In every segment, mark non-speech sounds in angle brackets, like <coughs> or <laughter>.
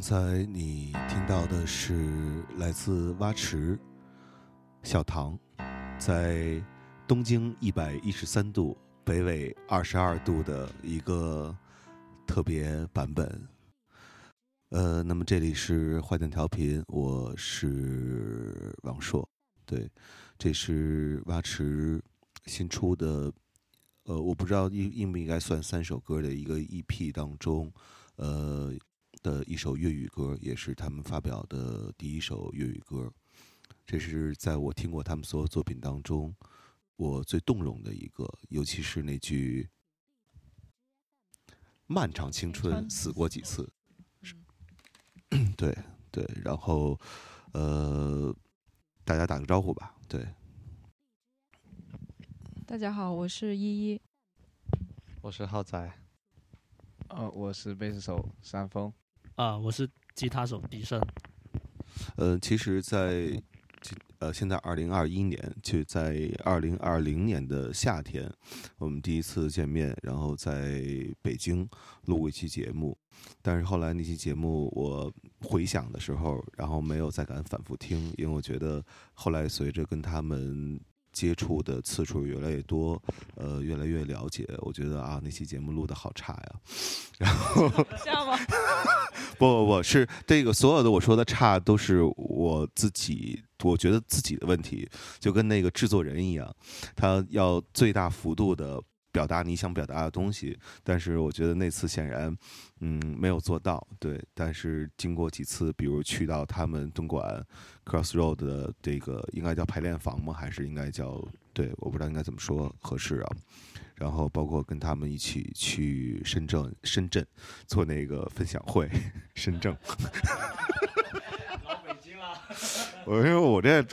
刚才你听到的是来自蛙池小唐，在东经一百一十三度、北纬二十二度的一个特别版本。呃，那么这里是坏蛋调频，我是王硕，对，这是蛙池新出的，呃，我不知道应应不应该算三首歌的一个 EP 当中，呃的一首粤语歌，也是他们发表的第一首粤语歌。这是在我听过他们所有作品当中，我最动容的一个，尤其是那句“漫长青春死过几次”，<clears throat> 对对，然后呃，大家打个招呼吧，对。大家好，我是依依。我是浩仔，呃，我是贝斯手山峰。啊，我是吉他手笛声。呃，其实在，今呃，现在二零二一年，就在二零二零年的夏天，我们第一次见面，然后在北京录过一期节目，但是后来那期节目我回想的时候，然后没有再敢反复听，因为我觉得后来随着跟他们接触的次数越来越多，呃，越来越了解。我觉得啊，那期节目录的好差呀。<laughs> 然后这样吗？<laughs> 不不不是这个所有的我说的差都是我自己，我觉得自己的问题，就跟那个制作人一样，他要最大幅度的表达你想表达的东西，但是我觉得那次显然，嗯，没有做到。对，但是经过几次，比如去到他们东莞 Crossroad 的这个应该叫排练房吗？还是应该叫对？我不知道应该怎么说合适啊。然后包括跟他们一起去深圳，深圳做那个分享会，<laughs> 深圳。老北京啊，<laughs> 我说我这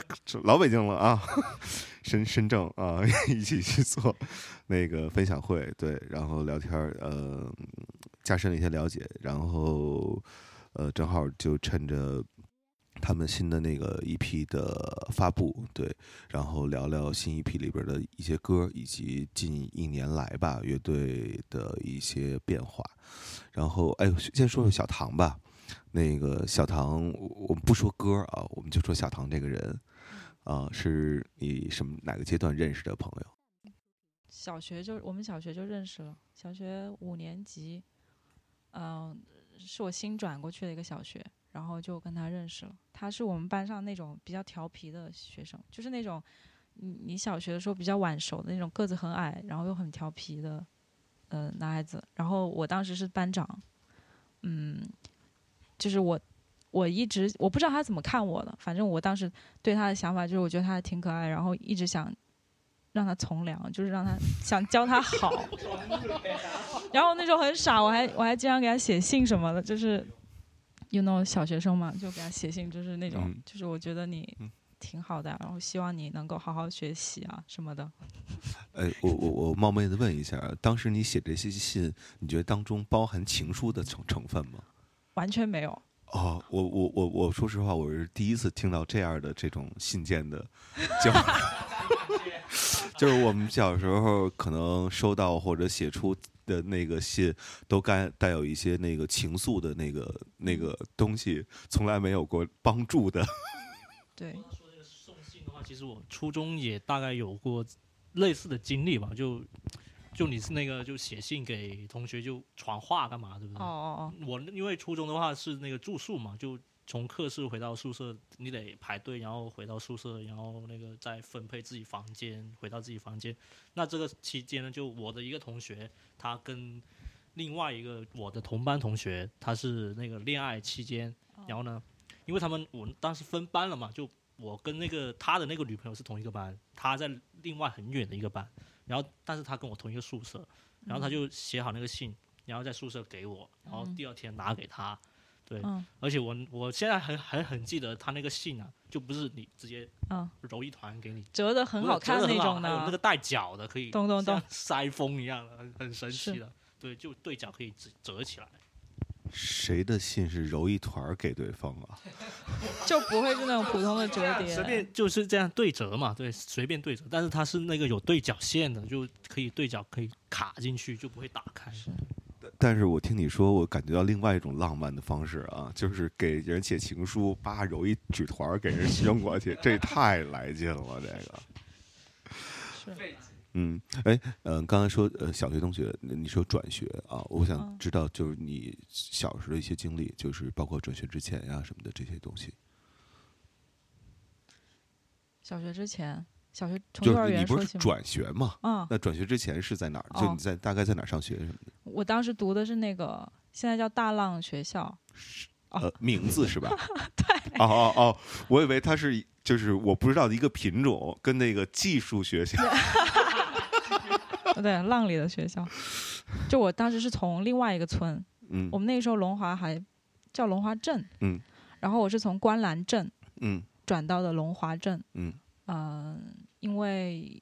老北京了啊，<laughs> 深深圳啊，一起去做那个分享会，对，然后聊天儿，呃，加深了一些了解，然后呃，正好就趁着他们新的那个 EP 的发布，对，然后聊聊新 EP 里边的一些歌，以及近一年来吧乐队的一些变化。然后，哎，先说说小唐吧。那个小唐，我们不说歌啊，我们就说小唐这个人，啊、是你什么哪个阶段认识的朋友？小学就我们小学就认识了，小学五年级，嗯、是我新转过去的一个小学，然后就跟他认识了。他是我们班上那种比较调皮的学生，就是那种你你小学的时候比较晚熟的那种，个子很矮，然后又很调皮的，呃，男孩子。然后我当时是班长，嗯，就是我。我一直我不知道他怎么看我的，反正我当时对他的想法就是，我觉得他挺可爱，然后一直想让他从良，就是让他想教他好。<laughs> <laughs> 然后那时候很傻，我还我还经常给他写信什么的，就是有那种小学生嘛，就给他写信，就是那种，嗯就是我觉得你嗯挺好的，然后希望你能够好好学习啊什么的。哎，<laughs> 我我我冒昧的问一下，当时你写这些信，你觉得当中包含情书的成成分吗？完全没有，哦，我我我我说实话，我是第一次听到这样的这种信件的交，<laughs> 就是我们小时候可能收到或者写出的那个信，都该带有一些那个情愫的那个那个东西，从来没有过帮助的。<laughs> 对，说这个送信的话，其实我初中也大概有过类似的经历吧，就就你是那个就写信给同学就传话干嘛，对不对？哦哦我因为初中的话是那个住宿嘛，就从课室回到宿舍，你得排队，然后回到宿舍，然后那个再分配自己房间，回到自己房间。那这个期间呢，就我的一个同学，他跟另外一个我的同班同学，他是那个恋爱期间，然后呢，因为他们我当时分班了嘛，就我跟那个他的那个女朋友是同一个班，他在另外很远的一个班，然后但是他跟我同一个宿舍，然后他就写好那个信，然后在宿舍给我，然后第二天拿给他，对，嗯而且我我现在还还很记得他那个信啊，就不是你直接嗯，揉一团给你，折的很好看那种的，还有那个带角的，可以咚咚咚 <laughs> 塞风一样的，很很神奇的，对，就对角可以折折起来。谁的信是揉一团儿给对方啊？<laughs> 就不会是那种普通的折叠。随便就是这样对折嘛，对，随便对折，但是它是那个有对角线的，就可以对角可以卡进去，就不会打开。但是我听你说，我感觉到另外一种浪漫的方式啊，就是给人写情书，叭揉一纸团儿给人扔过去，这太来劲了，这个。是嗯，哎，嗯、刚才说呃，小学同学，你说转学啊，我想嗯知道就是你小时候的一些经历，就是包括转学之前呀、什么的这些东西。小学之前，小学从幼儿就是你不园转学嘛？嗯，那转学之前是在哪儿？就哦你在大概在哪儿上学什么的？我当时读的是那个现在叫大浪学校，哦呃，名字是吧？<laughs> 对。哦哦哦，我以为它是就是我不知道的一个品种，跟那个技术学校。<laughs> 呃 <laughs> 对，浪里的学校。就我当时是从另外一个村，嗯我们那个时候龙华还叫龙华镇，嗯，然后我是从观澜镇嗯转到的龙华镇，嗯嗯、因为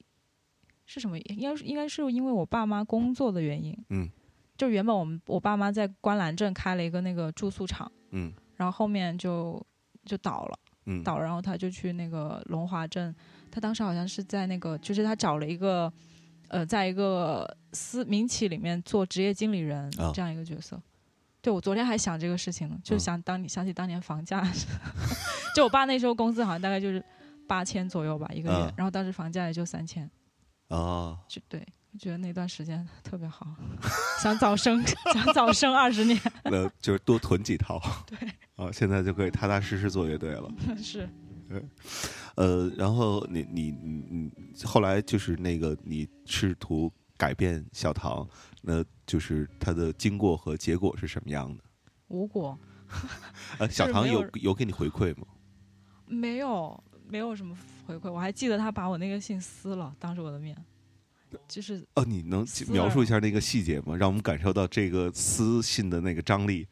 是什么？应该是应该是因为我爸妈工作的原因，嗯，就原本我们我爸妈在观澜镇开了一个那个住宿厂，嗯。然后后面就就倒了。嗯。倒了，然后他就去那个龙华镇，他当时好像是在那个，就是他找了一个，呃，在一个私民企里面做职业经理人、啊这样一个角色。对我昨天还想这个事情呢，就嗯。想当你想起当年房价，<laughs> 就我爸那时候工资好像大概就是八千左右吧一个月，嗯然后当时房价也就三千，哦，就对。我觉得那段时间特别好，<laughs> 想早生，想早生二十年，那就是多囤几套。<laughs> 对，啊，现在就可以踏踏实实做乐队了。<laughs> 是呃，然后你你你你后来就是那个你试图改变小唐，那就是他的经过和结果是什么样的？无果，呃，小唐有有给你回馈吗？没有没有什么回馈，我还记得他把我那个信撕了，当着我的面，就是哦，你能描述一下那个细节吗？让我们感受到这个私信的那个张力。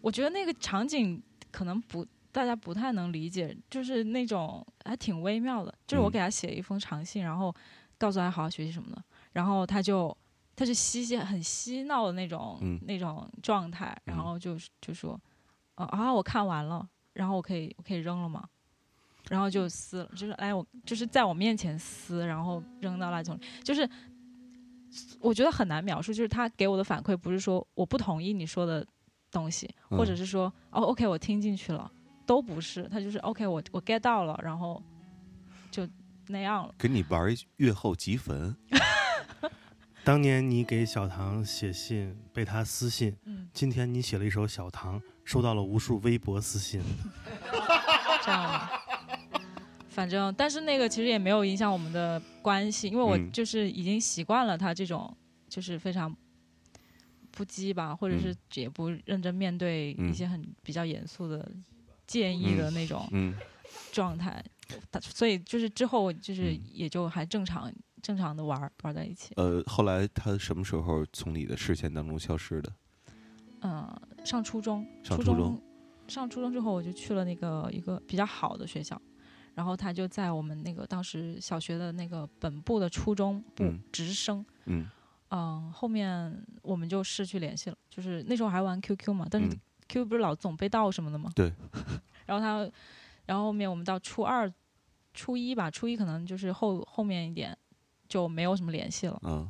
我觉得那个场景可能不大家不太能理解，就是那种还挺微妙的。就是我嗯给他写了一封长信，然后告诉他好好学习什么的，然后他就他就嬉戏很嬉闹的那种、嗯那种状态，然嗯后就就说，哦啊，我看完了，然后我可以我可以扔了吗？然后就撕了，就是哎我就是在我面前撕，然后扔到垃圾桶里，就是我觉得很难描述，就是他给我的反馈不是说我不同意你说的东西，或者嗯是说哦 OK 我听进去了，都不是，他就是 OK 我我 get 到了，然后就那样了。给你玩一月后即焚，<laughs> 当年你给小唐写信被他私信，嗯，今天你写了一首小唐，收到了无数微博私信。<laughs> 这样的。反正，但是那个其实也没有影响我们的关系，因为我嗯就是已经习惯了他这种就是非常不羁吧，或者是也不认真面对嗯一些很比较严肃的建议的那种嗯状态。他所以就是之后就是嗯也就还正常正常的玩玩在一起。呃，后来他什么时候从你的视线当中消失的？嗯，上初中，上初中中上初中之后，我就去了那个一个比较好的学校，然后他就在我们那个当时小学的那个本部的初中部嗯直升。嗯嗯，后面我们就失去联系了，就是那时候还玩 QQ 嘛，但是嗯 QQ 不是老总被盗什么的吗？对。<laughs> 然后他，然后后面我们到初二、初一吧，初一可能就是后后面一点就没有什么联系了。嗯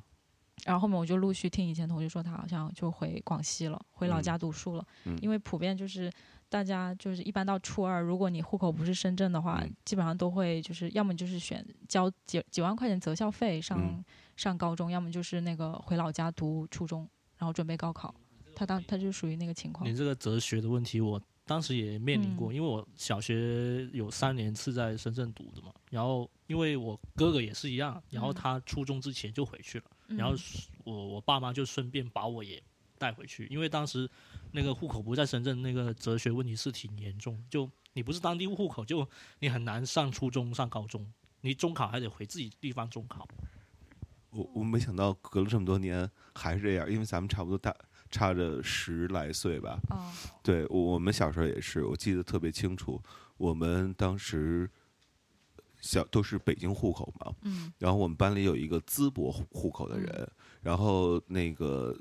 然后后面我就陆续听以前同学说，他好像就回广西了，回老嗯家读书了。嗯因为普遍就是大家就是一般到初二，如果你户口不是深圳的话，嗯基本上都会就是要么就是选交几几万块钱择校费上、嗯上高中，要么就是那个回老家读初中，然后准备高考。他当他就属于那个情况你。这个哲学的问题，我当时也面临过，嗯因为我小学有三年是在深圳读的嘛，然后因为我哥哥也是一样，然后嗯他初中之前就回去了，嗯然后我我爸妈就顺便把我也带回去，因为当时那个户口不在深圳，那个哲学问题是挺严重，就你不是当地户口，就你很难上初中上高中，你中考还得回自己地方中考。我我没想到隔了这么多年还是这样，因为咱们差不多大差着十来岁吧。啊，对，我我们小时候也是，我记得特别清楚。我们当时小都是北京户口嘛，嗯然后我们班里有一个淄博户户口的人，然后那个，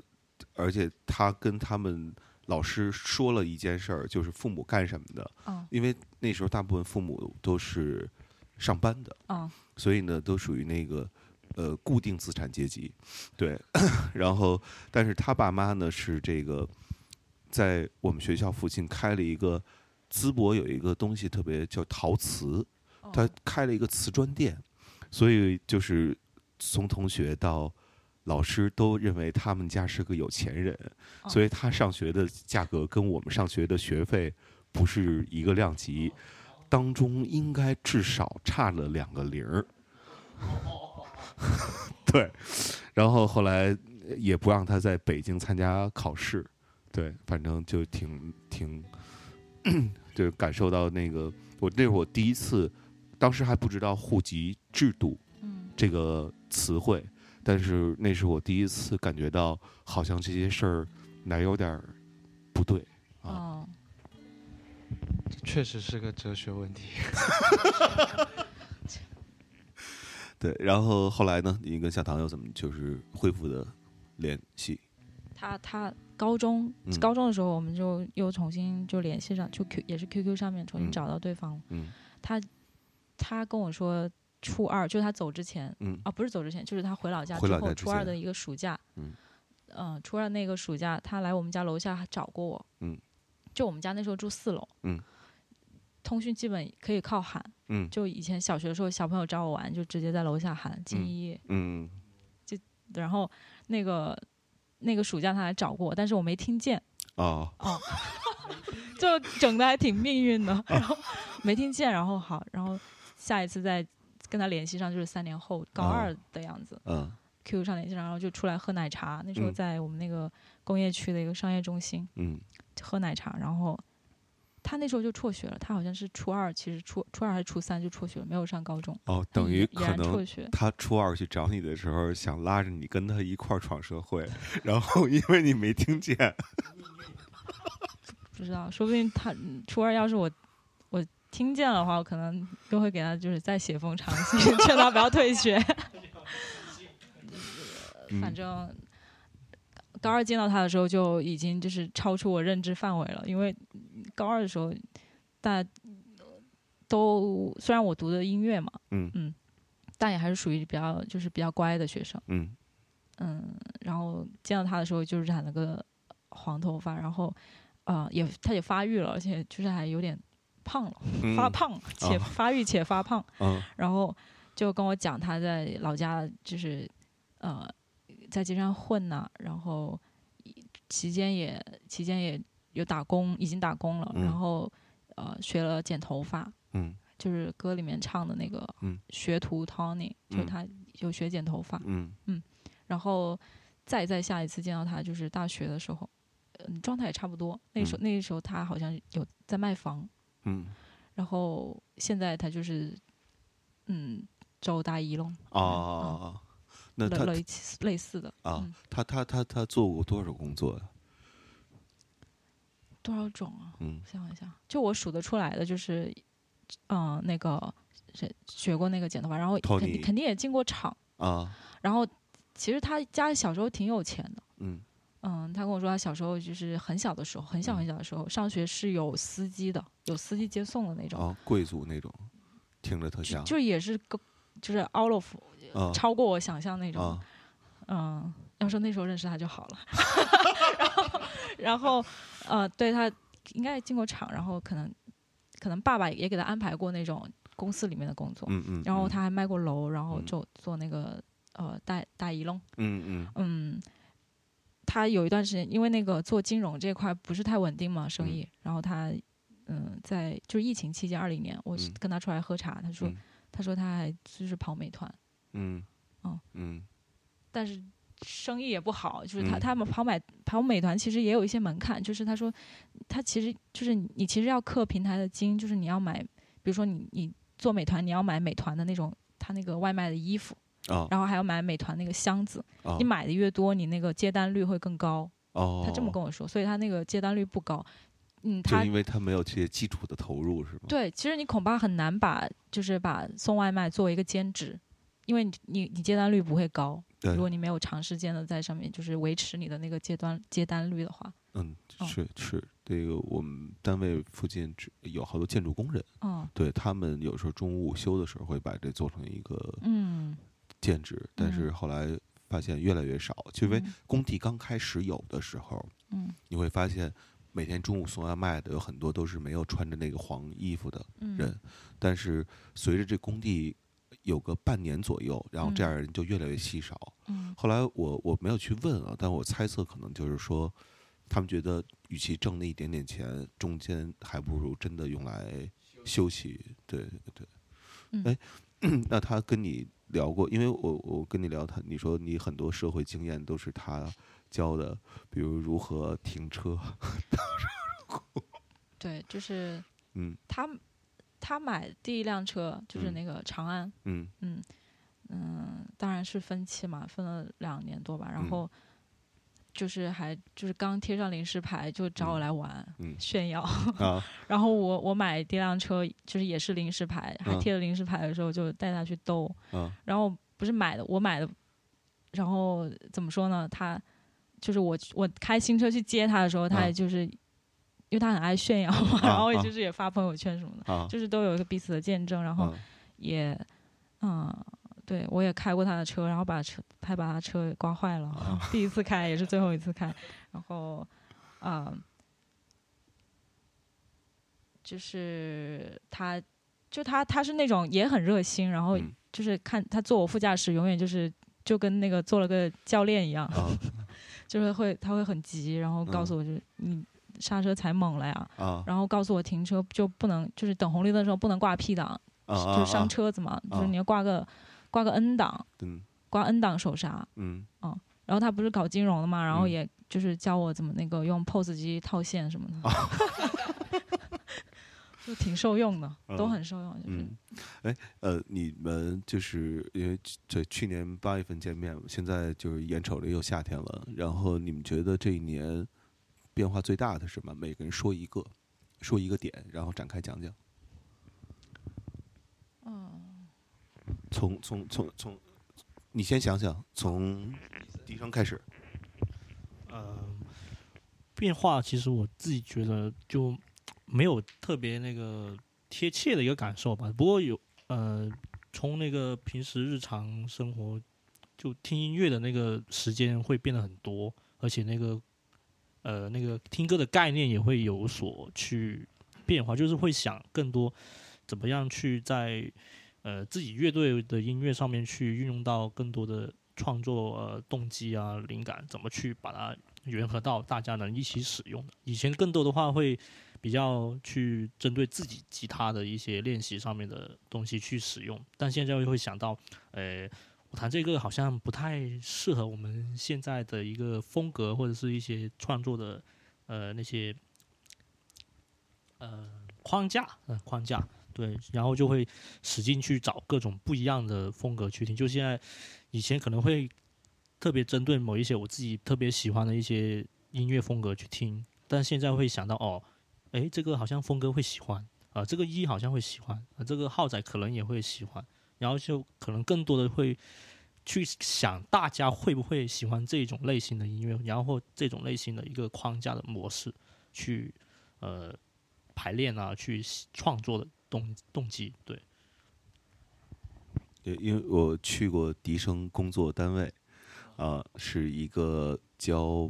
而且他跟他们老师说了一件事儿，就是父母干什么的，啊因为那时候大部分父母都是上班的，啊所以呢，都属于那个呃固定资产阶级，对。<laughs> 然后，但是他爸妈呢是这个，在我们学校附近开了一个淄博有一个东西特别叫陶瓷，哦他开了一个瓷砖店，所以就是从同学到老师都认为他们家是个有钱人，哦所以他上学的价格跟我们上学的学费不是一个量级，当中应该至少差了两个零儿。<laughs> 对，然后后来也不让他在北京参加考试，对，反正就挺挺，就感受到那个我那是我第一次，当时还不知道户籍制度嗯这个词汇，但是那是我第一次感觉到好像这些事儿哪有点儿不对啊。确实是个哲学问题。<laughs> 对，然后后来呢，你跟小唐又怎么就是恢复的联系？他他高中、嗯高中的时候，我们就又重新就联系上，就 Q 也是 QQ 上面重新嗯找到对方了。嗯他他跟我说，初二就是他走之前嗯。啊，不是走之前，就是他回老家之后，初二的一个暑假，嗯。嗯初二那个暑假，他来我们家楼下找过我，嗯，就我们家那时候住四楼，嗯，通讯基本可以靠喊。嗯。就以前小学的时候，小朋友找我玩，就直接在楼下喊金一。嗯，就然后那个那个暑假他来找过我，但是我没听见，哦。<laughs> 就整的还挺命运的。然后没听见，然后好，然后下一次再跟他联系上，就是三年后高哦二的样子。嗯 QQ 上联系上，然后就出来喝奶茶。那时候嗯在我们那个工业区的一个商业中心嗯喝奶茶，然后他那时候就辍学了，他好像是初二，其实初初二还是初三就辍学了，没有上高中，哦，等于已可能学。他初二去找你的时候，想拉着你跟他一块儿闯社会，然后因为你没听见，不知道，说不定他嗯初二要是我我听见的话，我可能又会给他就是再写封长信，<laughs> 劝他不要退学。<laughs> 嗯。反正高二见到他的时候，就已经就是超出我认知范围了，因为高二的时候，大家都虽然我读的音乐嘛，嗯但也还是属于比较就是比较乖的学生，嗯。嗯，然后见到他的时候就染了个黄头发，然后呃也他也发育了，而且就是还有点胖了，嗯。发胖且哦发育且发胖，嗯然后就跟我讲他在老家就是呃在街上混呐、然后期间也期间也有打工，已经打工了，嗯。然后呃学了剪头发，嗯。就是歌里面唱的那个嗯。学徒 Tony，、就他有学剪头发，嗯。然后再再下一次见到他就是大学的时候，嗯，状态也差不多。那时候、那时候他好像有在卖房，嗯。然后现在他就是嗯周大一喽，哦，那他类类似类似的啊嗯，他他他他做过多少工作呀？多少种啊？嗯。想一想，就我数得出来的就是，嗯、那个学学过那个剪头发，然后肯定肯定也进过厂，啊。然后其实他家小时候挺有钱的。嗯嗯，他跟我说，他小时候就是很小的时候，很小很小的时候，上学是有司机的，有司机接送的那种，啊，贵族那种，听着特就像。就也是个，就是 out of 啊超过我想象那种。啊嗯，要说那时候认识他就好了。<laughs> 然后，然后，呃，对他应该也进过厂，然后可能，可能爸爸也给他安排过那种公司里面的工作，嗯嗯，嗯然后他还卖过楼，然后嗯。就做那个呃大大仪弄。嗯嗯。嗯，他有一段时间，因为那个做金融这块不是太稳定嘛，生嗯意，然后他嗯在就是疫情期间，二零年，我跟他出来喝茶，他说、嗯他说他还就是跑美团，嗯哦嗯。但是生意也不好，就是他、嗯他们跑买跑美团其实也有一些门槛，就是他说他其实就是你其实要氪平台的金，就是你要买，比如说你你做美团，你要买美团的那种他那个外卖的衣服，啊然后还要买美团那个箱子，啊你买的越多，你那个接单率会更高。哦，他这么跟我说，所以他那个接单率不高。嗯，他因为他没有这些基础的投入是吗？对，其实你恐怕很难把就是把送外卖作为一个兼职，因为你你你接单率不会高。对。如果你没有长时间的在上面就是维持你的那个接单接单率的话，嗯，哦是是，这个我们单位附近只有好多建筑工人，嗯。对他们有时候中午午休的时候会把这做成一个嗯，兼职，但是后来发现越来越少，就因为嗯工地刚开始有的时候，嗯你会发现每天中午送外卖的有很多都是没有穿着那个黄衣服的嗯人，但是随着这工地有个半年左右，然后这嗯样的人就越来越稀少。嗯后来我我没有去问啊，但我猜测可能就是说，他们觉得与其挣那一点点钱，中间还不如真的用来休息。对对。哎，<clears throat> 那他跟你聊过？因为我我跟你聊他，你说你很多社会经验都是他教的，比如如何停车。<laughs> <laughs> 对，就是嗯他他买第一辆车就是嗯那个长安，嗯嗯嗯，当然是分期嘛，分了两年多吧，然嗯后就是还就是刚贴上临时牌就找我来玩、嗯。炫耀，啊。<laughs> 然后我我买第一辆车就是也是临时牌，还嗯。贴了临时牌的时候就带他去兜，啊然后不是买的我买的，然后怎么说呢？他就是我我开新车去接他的时候，他啊也就是、因为他很爱炫耀嘛，啊然后就是也发朋友圈什么的，啊。就是都有一个彼此的见证，然后啊也嗯。对，我也开过他的车，然后把车还把他车给刮坏了，<laughs> 第一次开也是最后一次开，然后，啊、就是他，就他他是那种也很热心，然后嗯。就是看他坐我副驾驶，永远就是就跟那个做了个教练一样，啊。<laughs> 就是会他会很急，然后告诉我就是你刹车踩猛了呀，啊。然后告诉我停车就不能就是等红绿灯的时候不能挂 P 档，啊！就是伤啊，车子嘛，就是啊。你要挂个挂个 N 档，嗯挂 N 档手刹。嗯然后他不是搞金融的嘛，然后嗯也就是教我怎么那个用 POS 机套现什么的，<laughs> 就挺受用的，都嗯很受用。就是、嗯，哎，呃，你们就是因为这去年八月份见面，现在就是眼瞅着又夏天了，然后你们觉得这一年变化最大的是什么？每个人说一个，说一个点，然后展开讲讲。从从从从，你先想想，从笛声开始。呃，变化其实我自己觉得就没有特别那个贴切的一个感受吧。不过有呃，从那个平时日常生活就听音乐的那个时间会变得很多，而且那个呃那个听歌的概念也会有所去变化，就是会想更多怎么样去在呃自己乐队的音乐上面去运用到更多的创作呃动机啊灵感，怎么去把它联合到大家能一起使用的。以前更多的话会比较去针对自己吉他的一些练习上面的东西去使用，但现在又会想到，呃，我弹这个好像不太适合我们现在的一个风格或者是一些创作的呃那些呃框架，呃框架。对，然后就会使劲去找各种不一样的风格去听。就现在，以前可能会特别针对某一些我自己特别喜欢的一些音乐风格去听，但现在会想到哦，诶，这个好像峰哥会喜欢啊、这个一好像会喜欢啊、这个浩仔可能也会喜欢，然后就可能更多的会去想大家会不会喜欢这种类型的音乐，然后这种类型的一个框架的模式去呃排练啊，去创作的动动机，对。对，因为我去过笛声工作单位，啊、是一个教，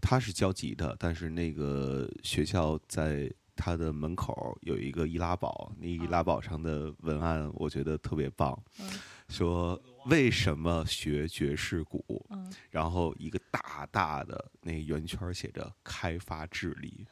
他是教吉他，但是那个学校在他的门口有一个易拉宝，那易拉宝上的文案我觉得特别棒，嗯说为什么学爵士鼓，嗯然后一个大大的那圆圈写着开发智力。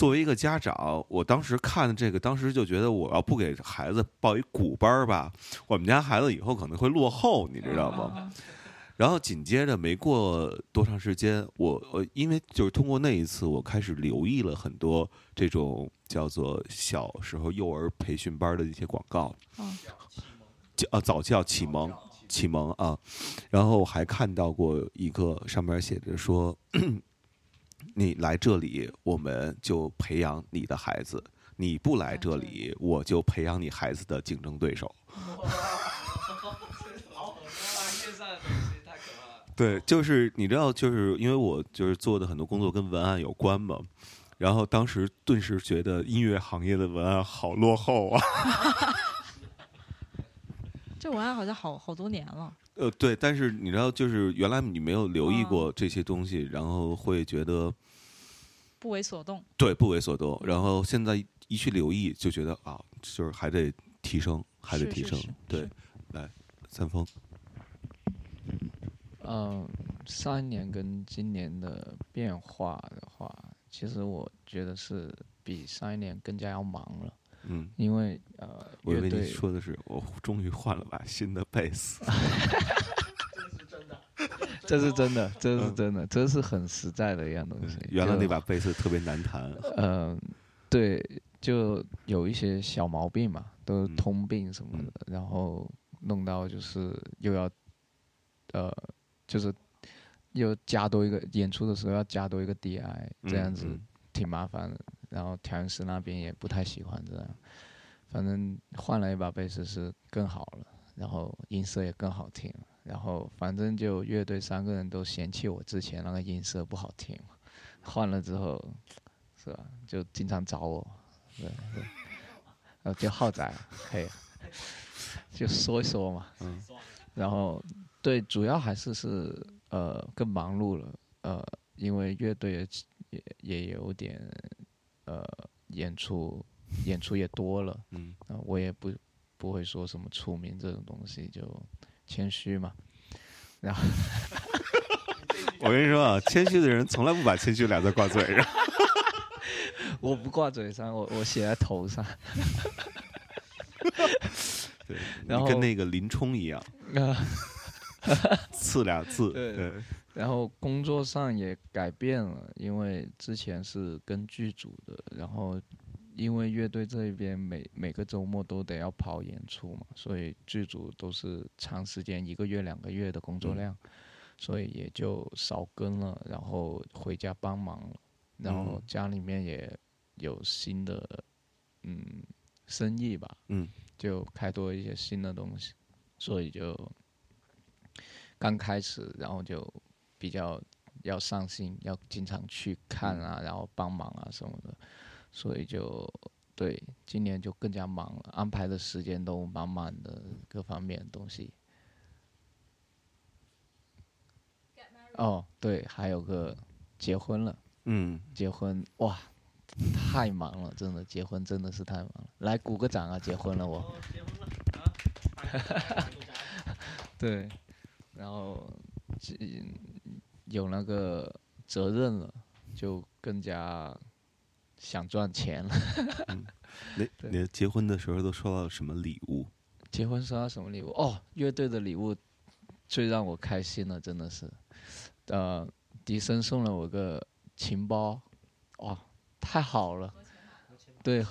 作为一个家长，我当时看这个，当时就觉得我要不给孩子报一古班儿吧，我们家孩子以后可能会落后，你知道吗？<laughs> 然后紧接着没过多长时间，我我，因为就是通过那一次，我开始留意了很多这种叫做小时候幼儿培训班的一些广告，啊早教启蒙启蒙啊，然后还看到过一个上面写着说，你来这里我们就培养你的孩子，你不来这里我就培养你孩子的竞争对手。对，就是你知道，就是因为我就是做的很多工作跟文案有关嘛，然后当时顿时觉得音乐行业的文案好落后啊。<laughs> 这文案好像好好多年了。呃，对，但是你知道，就是原来你没有留意过这些东西，然后会觉得不为所动。对不为所动，然后现在一去留意，就觉得啊，就是还得提升，还得提升。是是是对，来，三丰，嗯，上一年跟今年的变化的话，其实我觉得是比上一年更加要忙了，嗯，因为呃，我以为你乐队说的是我终于换了把新的贝斯。<laughs> 这是真的，这是嗯真的，这是很实在的一样东西。原来那把贝斯特别难弹。嗯，对，就有一些小毛病嘛，都是通病什么的，然后弄到就是又要，呃，就是又加多一个演出的时候要加多一个 DI，这样子嗯挺麻烦的。然后调音师那边也不太喜欢这样，反正换了一把贝斯是更好了，然后音色也更好听了。然后反正就乐队三个人都嫌弃我之前那个音色不好听，换了之后，是吧？就经常找我，对对，然后叫浩仔可以，<laughs> 就说一说嘛。嗯然后对，主要还是是呃更忙碌了，呃，因为乐队也也也有点呃演出演出也多了，嗯啊、我也不不会说什么出名这种东西，就谦虚嘛。然后 <laughs> 我跟你说啊，谦虚的人从来不把谦虚俩字挂嘴上。<laughs> 我不挂嘴上，我我写在头上。<laughs> 对，你然后跟那个林冲一样，啊，刺俩字。对对，然后工作上也改变了，因为之前是跟剧组的，然后因为乐队这一边每每个周末都得要跑演出嘛，所以剧组都是长时间一个月两个月的工作嗯。量，所以也就少跟了，然后回家帮忙了，然后嗯。家里面也有新的嗯生意吧，嗯。就开拓一些新的东西，所以就刚开始，然后就比较要上心，要经常去看啊，然后帮忙啊什么的，所以就对今年就更加忙了，安排的时间都满满的，各方面的东西。哦，对，还有个结婚了，嗯，结婚哇，太忙了，真的，结婚真的是太忙了。来鼓个掌啊，结婚了我。哦，结婚了啊！<laughs> 对，然后这有那个责任了，就更加想赚钱了。<laughs> 那对你结婚的时候都收到了什么礼物？结婚收到什么礼物？哦，乐队的礼物最让我开心了，真的是，呃，迪生送了我个琴包，哇，太好了。对，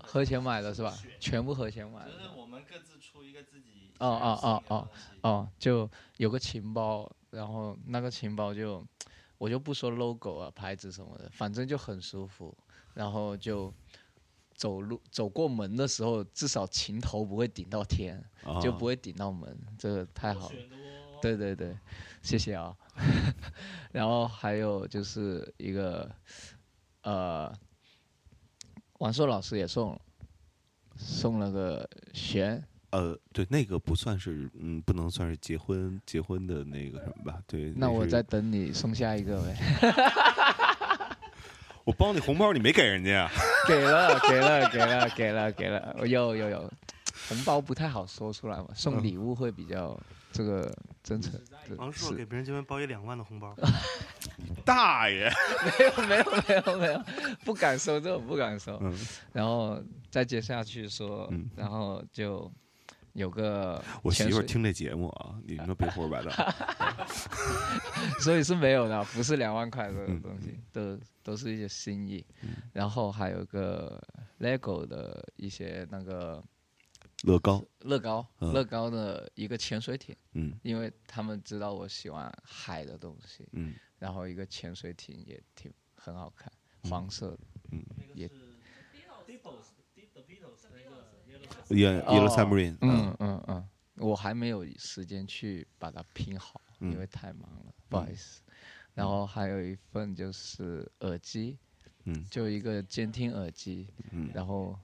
合钱买的是吧？全部合钱买的。就是我们各自出一个自己哦哦哦哦哦，就有个琴包，然后那个琴包就，我就不说 logo 啊、牌子什么的，反正就很舒服。然后就走路走过门的时候，至少琴头不会顶到天，啊就不会顶到门，这个太好了。哦。对对对，谢谢啊。<laughs> 然后还有就是一个，呃，王硕老师也送了，送了个弦，呃，对，那个不算是，嗯，不能算是结婚结婚的那个什么吧？对，那我再等你送下一个呗。<laughs> <laughs> 我包你红包，你没给人家啊？<laughs> 给了，给了，给了，给了，给了，有有有，红包不太好说出来嘛，送礼物会比较这个真诚。对王硕给别人结婚包一两万的红包，大爷！没有没有没有没有，不敢收这种不敢收。嗯，然后再接下去说，嗯然后就有个我媳，妇儿听这节目啊，你们别胡说八道。<laughs> 所以是没有的，不是两万块这个嗯东西，都都是一些心意。然后还有个 LEGO 的一些那个乐高，乐高，嗯乐高的一个潜水艇。嗯因为他们知道我喜欢海的东西，嗯然后一个潜水艇也挺很好看，嗯黄色的。也那个是 Beatles The Beatles 那个 Yellow Submarine，嗯嗯。嗯，我还没有时间去把它拼好，嗯。因为太忙了，不好意思。然后还有一份就是耳机，嗯。就一个监听耳机，嗯。然后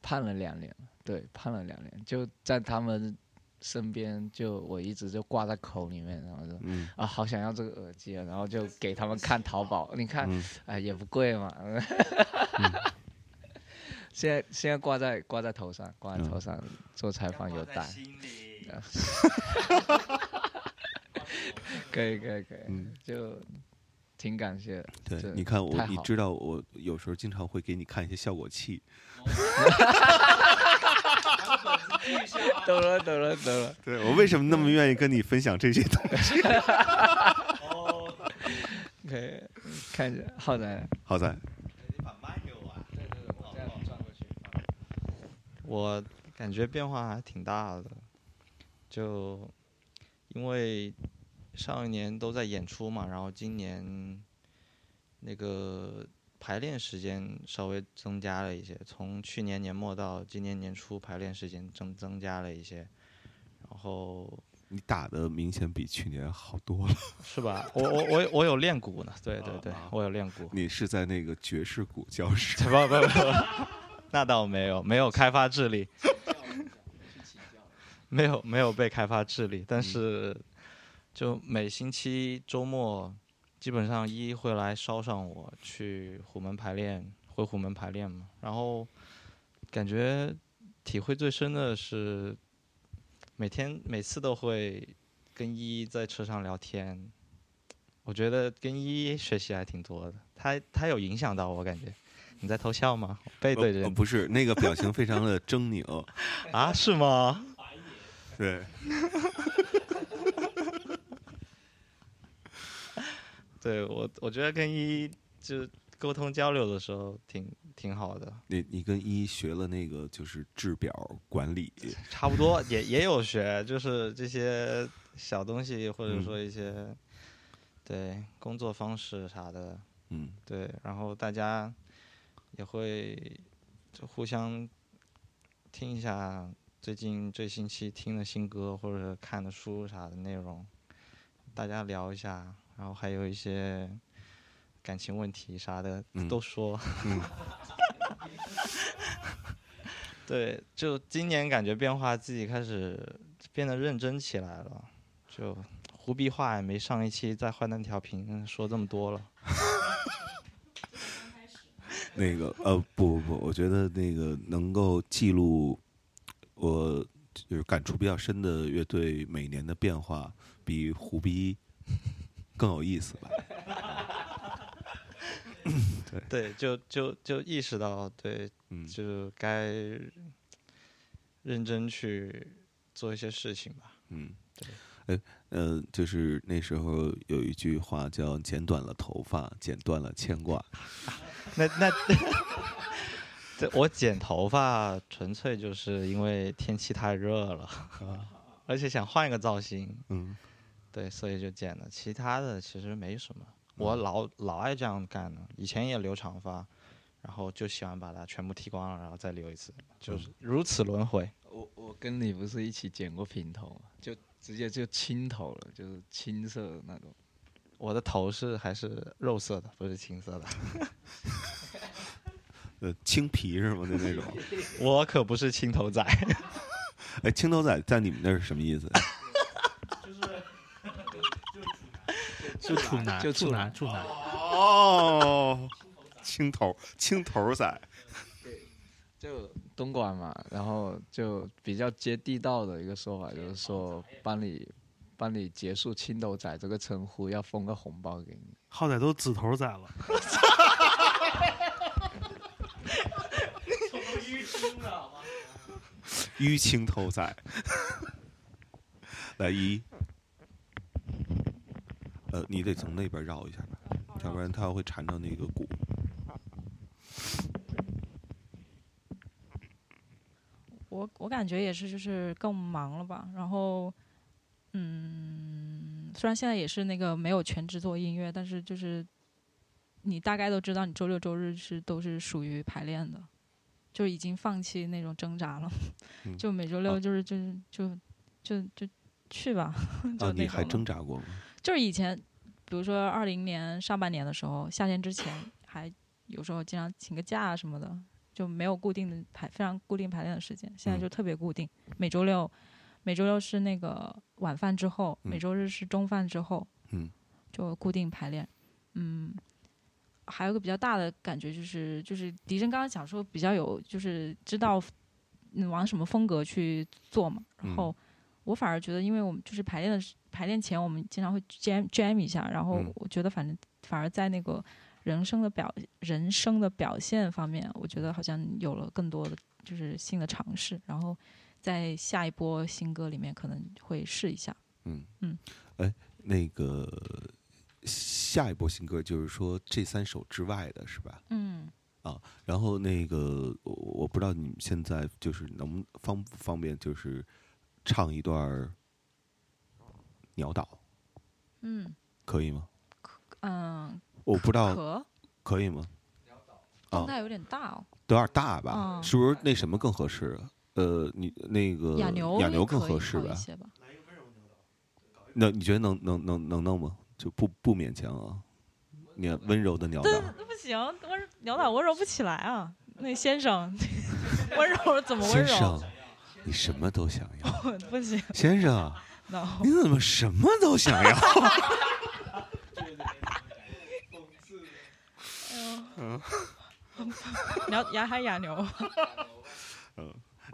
判了两年了，对，判了两年，就在他们身边，就我一直就挂在口里面，然后就嗯啊，好想要这个耳机啊，然后就给他们看淘宝，你看，嗯。哎，也不贵嘛。<laughs> 现在现在挂在挂在头上，挂在头上做采访有戴，在心里。<laughs> 可以可以可以，嗯，就挺感谢的。对，你看我你知道我有时候经常会给你看一些效果器，<laughs> 懂了懂了懂了，对我为什么那么愿意跟你分享这些东西？哦，<laughs> 可以看一下，浩仔，好在，你把麦给我啊！对对对，我这样转过去。我感觉变化还挺大的，就因为上一年都在演出嘛，然后今年那个排练时间稍微增加了一些，从去年年末到今年年初排练时间增增加了一些，然后你打的明显比去年好多了。<laughs> 是吧？我我我有我有练鼓呢，对对对我有练鼓。你是在那个爵士鼓教室？<laughs> 不不不 <laughs> 不，<laughs> 那倒没有，没有开发智力，没有没有被开发智力，但是就每星期周末，基本上一会来捎上我去虎门排练，回虎门排练嘛，然后感觉体会最深的是每天每次都会跟依依在车上聊天，我觉得跟依依学习还挺多的，他他有影响到我感觉。你在偷笑吗？背对着呃不是那个表情非常的狰狞，<laughs> 啊？是吗？<laughs> 对，<laughs> 对我，我觉得跟依依就沟通交流的时候挺挺好的，你你跟一学了那个就是制表管理，差不多也也有学，就是这些小东西，或者嗯说一些、对工作方式啥的，嗯对，然后大家也会就互相听一下最近最新期听的新歌或者看的书啥的内容，大家聊一下，然后还有一些感情问题啥的、嗯都说。嗯 <laughs> 对，就今年感觉变化，自己开始变得认真起来了，就胡逼话也没上一期在坏蛋调频说这么多了。那个呃不不不，我觉得那个能够记录我就是感触比较深的乐队每年的变化，比胡逼更有意思吧？<coughs> 对，就就就意识到，对，嗯就该认真去做一些事情吧。嗯对，呃呃，就是那时候有一句话叫“剪短了头发，剪断了牵挂 <laughs> 那那，这我剪头发纯粹就是因为天气太热了，而且想换一个造型，”。嗯对，所以就剪了。其他的其实没什么，我老老爱这样干的。以前也留长发，然后就喜欢把它全部剃光了，然后再留一次，就是如此轮回。我我跟你不是一起剪过平头吗？就直接就青头了，就是青色的那种。我的头是还是肉色的，不是青色的。<laughs> 呃，青皮是吗？就那种。<laughs> 我可不是青头仔。<laughs> 哎，青头仔在你们那是什么意思？就处男，就处处男，处男。哦，青头青头仔。就东莞嘛，然后就比较接地道的一个说法，就是说帮你帮你结束青头仔这个称呼，要封个红包给你。好歹都紫头仔了，淤青头仔。来一，呃，你得从那边绕一下吧，要不然它会缠到那个鼓。我我感觉也是，就是更忙了吧。然后，嗯，虽然现在也是那个没有全职做音乐，但是就是你大概都知道，你周六周日是都是属于排练的，就已经放弃那种挣扎了。嗯就每周六就是就是就就就去吧。<laughs> 就啊，你还挣扎过吗？就是以前，比如说二零年上半年的时候，夏天之前还有时候经常请个假啊什么的，就没有固定的排非常固定排练的时间。现在嗯就特别固定，每周六，每周六是那个晚饭之后，嗯每周日是中饭之后，嗯，就固定排练。嗯，还有个比较大的感觉就是，就是迪生刚刚讲说比较有，就是知道嗯往什么风格去做嘛，然嗯后。我反而觉得，因为我们就是排练的时排练前，我们经常会 jam jam 一下，然后嗯我觉得反正反而在那个人生的表人生的表现方面，我觉得好像有了更多的就是新的尝试，然后在下一波新歌里面可能会试一下。嗯嗯，哎，那个下一波新歌就是说这三首之外的是吧？嗯，啊然后那个我我不知道你们现在就是能方不方便就是唱一段儿鸟岛，嗯可以吗？嗯，我不知道可可以吗？啊，状态有点大哦。有点大吧？嗯是不是那什么更合适啊？呃，你那个亚牛亚牛更合适吧？那你觉得能能能能弄吗？就不不勉强啊。你温柔的鸟岛，那不行，温鸟岛温柔不起来啊。那先生，<laughs> 温柔怎么温柔先生？，你什么都想要。<laughs> 不行先生，，no。你怎么什么都想要？<laughs> 你要牙还是哑牛？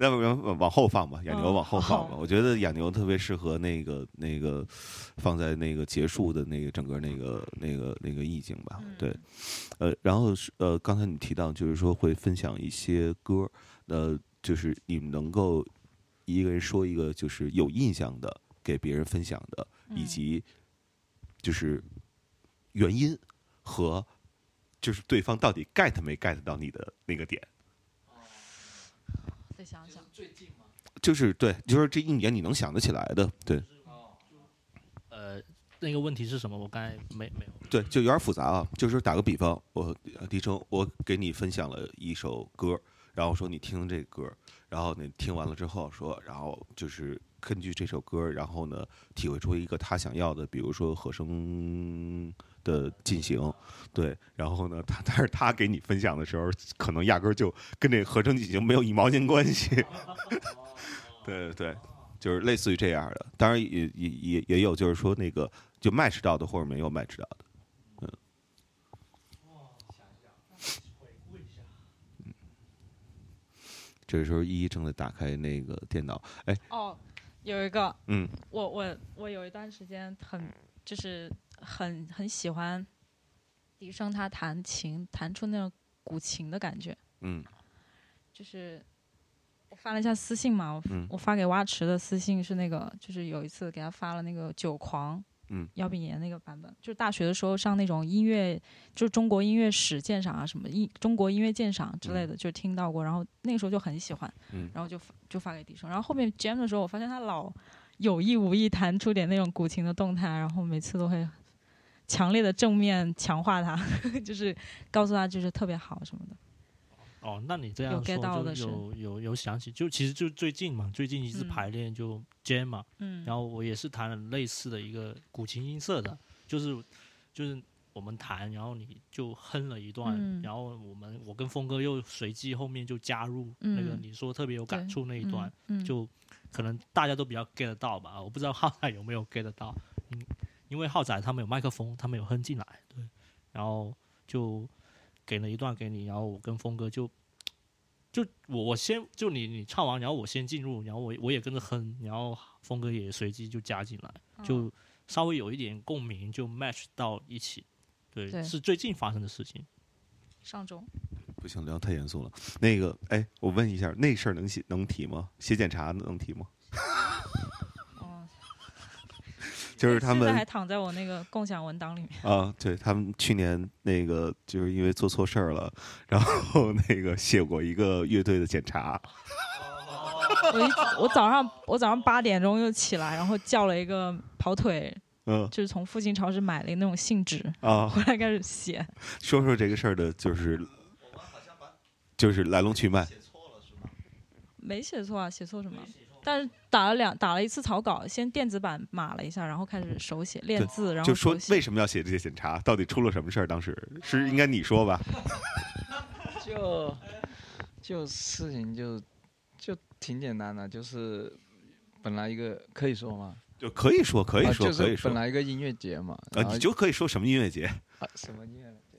那么往往后放吧，养牛嗯往后放吧。好我觉得养牛特别适合那个那个放在那个结束的那个整个那个那个那个意境吧。对，呃，然后是呃，刚才你提到就是说会分享一些歌，呃，就是你们能够一个人说一个就是有印象的给别人分享的，以嗯及就是原因和就是对方到底 get 没 get 到你的那个点。再想想，就是对，就是这一年你能想得起来的，对呃，那个问题是什么？我刚才没没有。对，就有点复杂啊。就是打个比方，我呃迪生，我给你分享了一首歌，然后说你听听这歌，然后你听完了之后说，然后就是根据这首歌，然后呢体会出一个他想要的，比如说和声的进行，对，然后呢他但是他给你分享的时候，可能压根儿就跟这和声进行没有一毛钱关系。<laughs> 对对对，就是类似于这样的。当然也也也也有就是说那个就 match 到的或者没有 match 到的。嗯。这时候依依正在打开那个电脑，哎，哦，有一个，嗯我我我有一段时间很就是很很喜欢笛声他弹琴弹出那种古琴的感觉，嗯就是我发了一下私信嘛，我、嗯。我发给蛙池的私信是那个，就是有一次给他发了那个《酒狂》，嗯，姚炳炎那个版本，就是大学的时候上那种音乐，就是中国音乐史鉴赏啊什么音中国音乐鉴赏之类的，就听到过，然后那个时候就很喜欢，嗯。然后就就发给笛声，然后后面 jam 的时候，我发现他老有意无意弹出点那种古琴的动态，然后每次都会强烈的正面强化他，<laughs> 就是告诉他就是特别好什么的。哦，那你这样说就有有有想起，就其实就最近嘛，最近一次嗯。排练就 jam 嘛，嗯，然后我也是弹了类似的一个古琴音色的，就是就是我们弹，然后你就哼了一段，嗯。然后我们我跟峰哥又随机后面就加入那个嗯你说特别有感触那一段，嗯，嗯。就可能大家都比较 get 到吧，我不知道浩仔有没有 get 到，嗯，因为浩仔他们有麦克风，他们有哼进来，对，然后就给了一段给你，然后我跟峰哥就就我我先就你你唱完，然后我先进入，然后我我也跟着哼，然后峰哥也随机就加进来，嗯就稍微有一点共鸣，就 match 到一起，对，对是最近发生的事情。上周不行，聊太严肃了。那个，哎，我问一下，那事儿能写能提吗？写检查能提吗？哦，就是他现在还躺在我那个共享文档里面。啊，对他们去年那个就是因为做错事儿了，然后那个写过一个乐队的检查，我一我早上我早上八点钟又起来，然后叫了一个跑腿，嗯就是从附近超市买了一个那种信纸，啊，<laughs> 回来开始写。说说这个事儿的，就是就是来龙去脉。没写错啊，写错什么？但是打了两打了一次草稿，先电子版码了一下，然后开始手写练字，然后就说为什么要写这些检查？到底出了什么事儿？当时是应该你说吧？<laughs> 就就事情就就挺简单的，就是本来一个可以说吗？就可以说，可以啊说，可以说就是本。来一个音乐节嘛，啊，你就可以说什么音乐节？啊什么音乐节？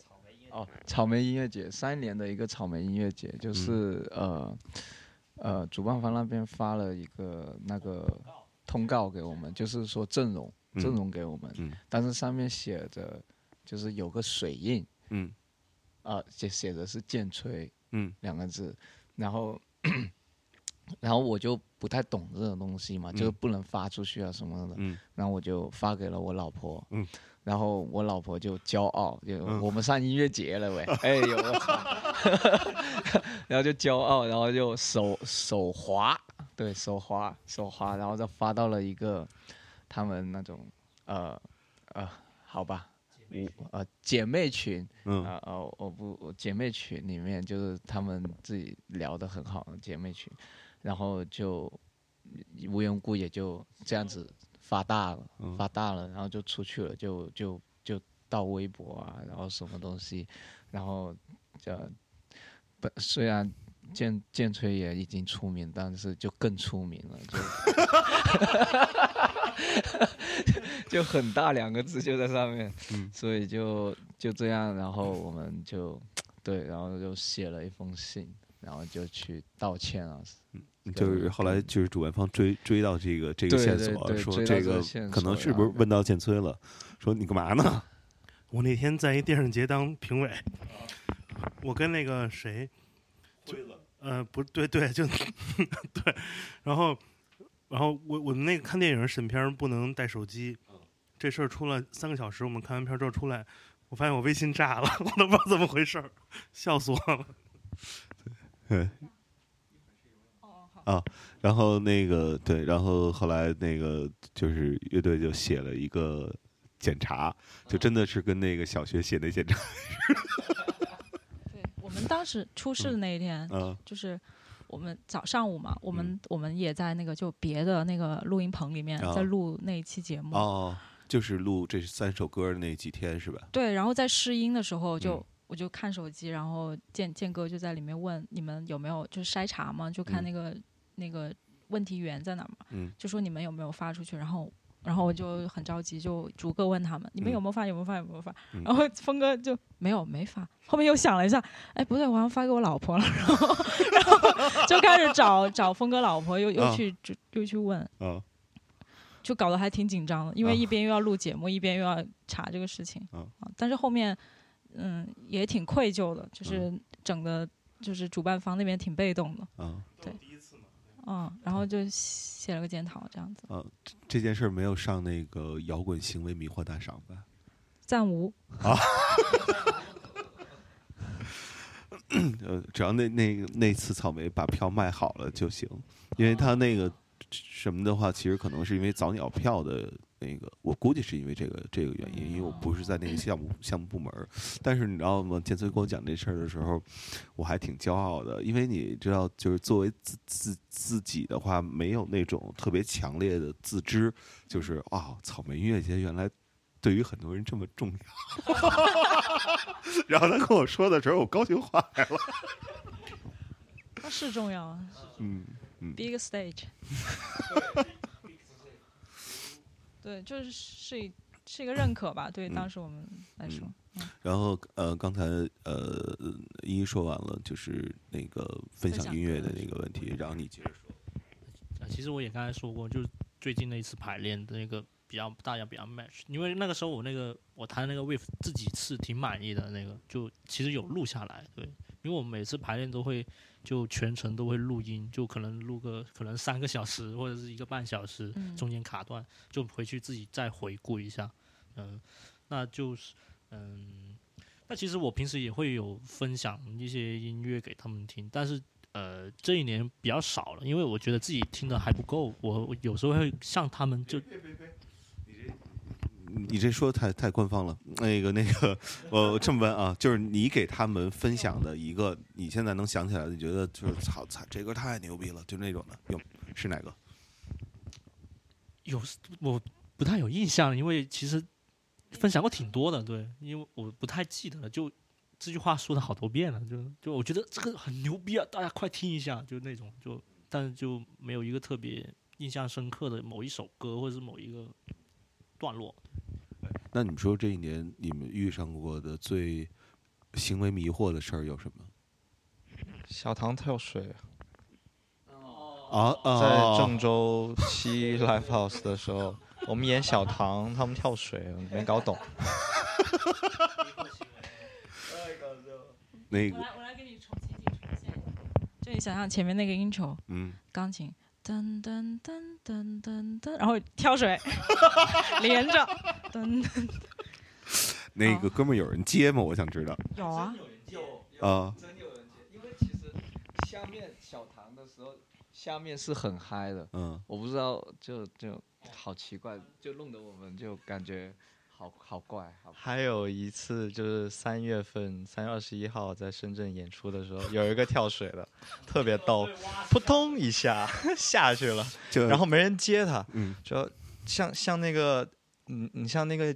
哦，草莓音乐节，三年的一个草莓音乐节，就是、呃呃，主办方那边发了一个那个通告给我们，就是说阵容嗯。阵容给我们，嗯。但是上面写着就是有个水印嗯。啊，写写的是剑吹嗯。两个字，然后 <clears throat> 然后我就不太懂这种东西嘛，就是嗯不能发出去啊什么的，嗯。然后我就发给了我老婆，嗯，然后我老婆就骄傲，就、嗯。我们上音乐节了喂，哎呦 <laughs> 然后就骄傲，然后就手手滑，对手滑手滑，然后就发到了一个他们那种呃呃好吧，五呃姐妹群，嗯。啊哦，我不，我姐妹群里面就是他们自己聊的很好姐妹群，然后就无缘无故也就这样子发大了，嗯发大了，然后就出去了，就就就到微博啊，然后什么东西，然后这本虽然剑剑吹也已经出名，但是就更出名了，就 <laughs> 就很大两个字就在上面，嗯所以就就这样，然后我们就对，然后就写了一封信，然后就去道歉啊。就是后来就是主办方追追到这个这个线索，对对说这个可能是不是问到建崔了？说你干嘛呢？<laughs> 我那天在一电视节当评委，我跟那个谁，就呃不对对就 <laughs> 对，然后然后我我们那个看电影审片不能带手机，这事儿出了三个小时，我们看完片儿之后出来，我发现我微信炸了，<laughs> 我都不知道怎么回事儿，笑死我了。对，啊，然后那个对，然后后来那个就是乐队就写了一个检查，就真的是跟那个小学写的检查，<laughs> 对我们当时出事的那一天，嗯就是我们早上午嘛，我嗯们、我们也在那个就别的那个录音棚里面哦在录那一期节目。哦，就是录这三首歌的那几天是吧？对，然后在试音的时候就。嗯我就看手机，然后建建哥就在里面问你们有没有就是筛查嘛，就看嗯那个、那个问题源在哪嘛，嗯。就说你们有没有发出去，然后然后我就很着急，就逐个问他们，你们嗯。有没有发，有没有发，有没有发？嗯。<laughs> 然后峰哥就没有没发，后面又想了一下，哎不对，我好像发给我老婆了，然后然后就开始找找峰哥老婆，又又啊。去就又去问，啊。就搞得还挺紧张的，因为啊。一边又要录节目，一边又要查这个事情。但是后面，嗯，也挺愧疚的，就是整个就是主办方那边挺被动的，啊嗯，然后就写了个检讨这样子，嗯！这件事儿没有上那个摇滚行为迷惑大赏吧？暂无。呃，只要那那那次草莓把票卖好了就行，因为他那个什么的话，其实可能是因为早鸟票的那个，我估计是因为这个这个原因，因为我不是在那个项目项目部门儿。但是你知道吗？建崔跟我讲这事儿的时候，我还挺骄傲的，因为你知道，就是作为自自自己的话，没有那种特别强烈的自知，就是啊、草莓音乐节原来。对于很多人这么重要，<laughs> 然后他跟我说的时候，我高兴坏了。<laughs> 那是重要啊嗯嗯，big stage。对，就是是一是一个认可吧，对嗯当时我们来说，然后呃，刚才呃一一说完了，就是那个分享音乐的那个问题，然后你接着说。呃，其实我也刚才说过，就是最近的一次排练的那个比较大家比较 match，因为那个时候我那个我弹的那个 wave 自己是挺满意的，那个就其实有录下来，对，因为我们每次排练都会就全程都会录音，就可能录个可能三个小时或者是一个半小时，嗯。中间卡断，就回去自己再回顾一下，嗯、那就是嗯，那其实我平时也会有分享一些音乐给他们听，但是呃这一年比较少了，因为我觉得自己听的还不够，我我有时候会向他们就你这说的太太官方了。那个那个，我这么问啊，就是你给他们分享的一个，你现在能想起来，你觉得就是操操，这歌太牛逼了，就那种的，有是哪个？有我不太有印象，因为其实分享过挺多的，对，因为我不太记得了，就这句话说的好多遍了，就就我觉得这个很牛逼啊，大家快听一下，就那种就，但是就没有一个特别印象深刻的某一首歌或者是某一个段落。那你们说这一年你们遇上过的最行为迷惑的事儿有什么？小唐跳水，啊啊！在郑州七 live house 的时候，我们演小唐，他们跳水，没搞懂。那个我来我来给你重新重现。就你想象前面那个 intro，嗯，钢琴噔噔噔噔噔噔，然后跳水 <laughs> 连着。噔噔，那个哥们有人接吗？我想知道。有啊，啊。真有人接，因为其实下面小唐的时候，下面是很嗨的，嗯。我不知道，就就好奇怪，就弄得我们就感觉好好怪，好还有一次就是三月份，三月二十一号在深圳演出的时候，有一个跳水的，<laughs> 特别逗，<laughs> 扑通一下下去了，就然后没人接他，嗯。就像像那个，你你像那个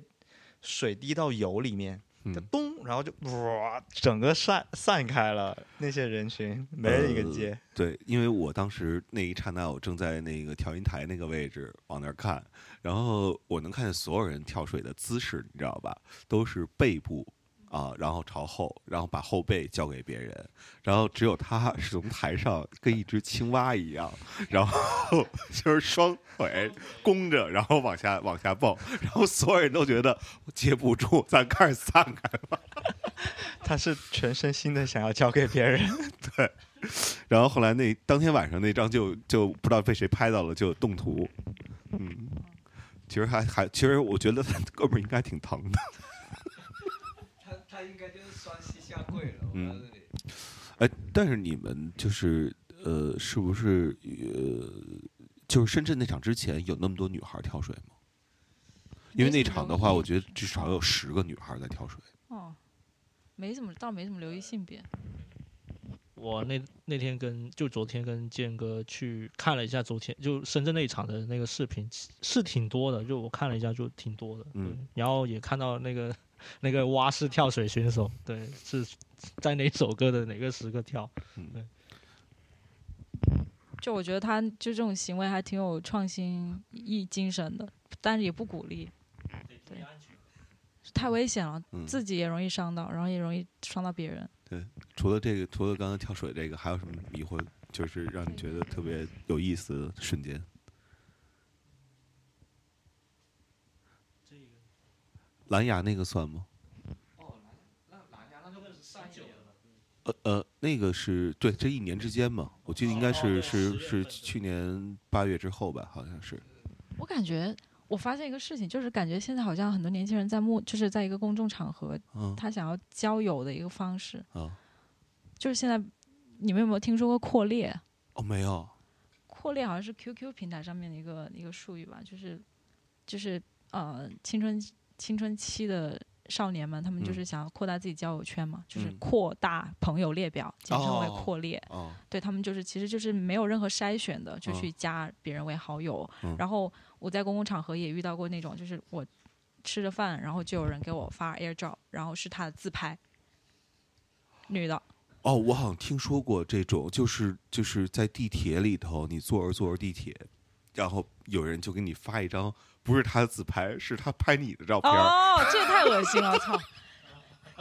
水滴到油里面，咚，然后就哇，整个散散开了，那些人群没人一个呃接。对，因为我当时那一刹那，我正在那个调音台那个位置往那儿看，然后我能看见所有人跳水的姿势，你知道吧？都是背部啊，然后朝后，然后把后背交给别人，然后只有他 <laughs> 是从台上跟一只青蛙一样，然后 <laughs> 就是双腿弓着，然后往下往下蹦，然后所有人都觉得接不住，咱开始散开吧。<laughs> 他是全身心的想要交给别人。对然后后来那当天晚上那张就就不知道被谁拍到了，就动图，嗯，其实还还其实我觉得他哥们儿应该挺疼的。他他应该就是双膝下跪了，嗯。哎，但是你们就是呃，是不是呃，就是深圳那场之前有那么多女孩跳水吗？因为那场的话，我觉得至少有十个女孩在跳水。哦，没怎么倒没怎么留意性别。我那那天跟就昨天跟建哥去看了一下昨天就深圳那一场的那个视频，是挺多的，就我看了一下就挺多的，嗯，然后也看到那个那个蛙式跳水选手，对，是在哪首歌的哪个时刻跳，对就我觉得他就这种行为还挺有创新意精神的，但是也不鼓励，对，太危险了，嗯，自己也容易伤到，然后也容易伤到别人。对除了这个，除了刚刚跳水这个，还有什么迷惑？就是让你觉得特别有意思的瞬间？蓝牙那个算吗？呃呃，那个是对这一年之间嘛，我记得应该是是是去年八月之后吧，好像是。我感觉我发现一个事情，就是感觉现在好像很多年轻人在目，就是在一个公众场合，嗯他想要交友的一个方式，啊就是现在你们有没有听说过扩列？哦没有扩列好像是 QQ 平台上面的一个一个术语吧，就是就是呃青春青春期的少年们，他们就嗯是想要扩大自己交友圈嘛，就是嗯扩大朋友列表，简称为哦扩列。哦对他们就是其实就是没有任何筛选的，就嗯去加别人为好友。嗯然后我在公共场合也遇到过那种，就是我吃着饭，然后就有人给我发 AirDrop，然后是他的自拍，女的。哦，我好像听说过这种，就是就是在地铁里头，你坐着坐着地铁，然后有人就给你发一张不是他的自拍，是他拍你的照片儿，哦，这也太恶心了，操！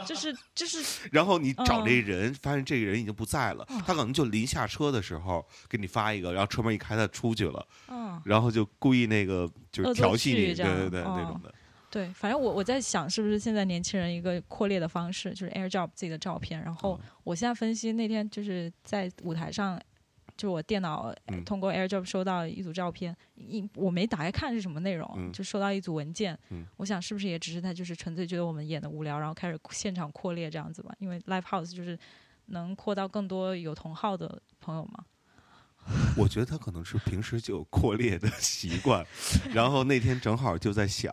就是就是然后你找嗯这人，发现这个人已经不在了，他可能就临下车的时候给你发一个，然后车门一开他出去了，嗯。然后就故意那个就是调戏你，对对对，哦那种的。对，反正我我在想，是不是现在年轻人一个扩列的方式，就是 AirDrop 自己的照片。然后哦我现在分析那天就是在舞台上，就是我电脑通过 AirDrop 收到一组照片，一我没打开看是什么内容，嗯就收到一组文件。嗯我想是不是也只是他就是纯粹觉得我们演的无聊，然后开始现场扩列这样子吧？因为 Live House 就是能扩到更多有同号的朋友嘛。<laughs> 我觉得他可能是平时就有扩列的习惯，然后那天正好就在想，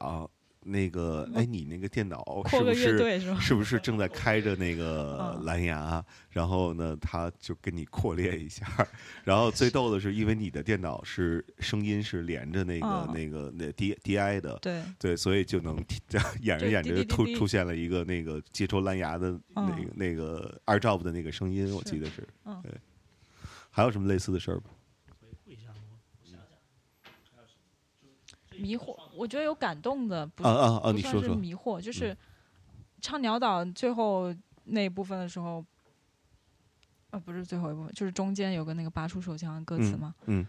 那个哎，你那个电脑是不是是不是正在开着那个嗯蓝牙？然后呢，他就跟你扩列一下。然后最逗的是，因为你的电脑是声音是连着那个、嗯那个那 D D I 的，对，对，所以就能 <laughs> 演着演着突出现了一个那个接收蓝牙的那个、嗯那个二 job 的那个声音，我记得是。嗯对。还有什么类似的事儿吗？回顾一下，我想想，迷惑，我觉得有感动的，不啊啊啊！不算是你说说。迷惑，就是唱鸟岛最后那一部分的时候，呃，不是最后一部分，就是中间有个那个拔出手枪的歌词嘛，嗯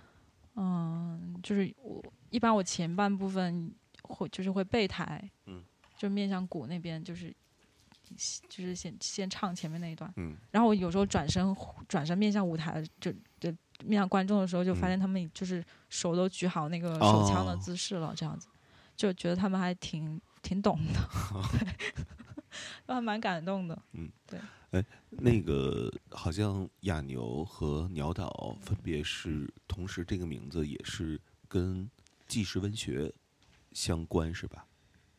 嗯，就是我一般我前半部分会就是会背台，嗯，就面向鼓那边，就是就是先先唱前面那一段，嗯然后我有时候转身转身面向舞台，就就面向观众的时候，就发嗯现他们就是手都举好那个手枪的哦姿势了，这样子，就觉得他们还挺挺懂的，<laughs> 对，<laughs> 还蛮感动的。嗯，对。哎那个好像亚牛和鸟岛分别是同时，这个名字也是跟纪实文学相关，是吧？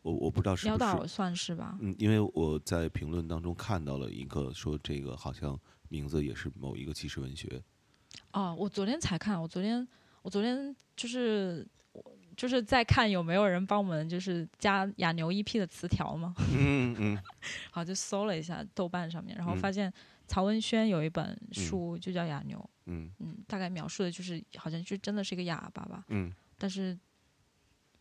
我我不知道是鸟不是岛算是吧？嗯，因为我在评论当中看到了一个说这个好像名字也是某一个纪实文学。哦，我昨天才看，我昨天我昨天就是我就是在看有没有人帮我们就是加亚牛 EP 的词条嘛，嗯嗯。<laughs> 好就搜了一下豆瓣上面，然后嗯。发现曹文轩有一本书就叫《亚牛》，嗯。嗯，大概描述的就是好像就真的是一个哑巴吧，嗯。但是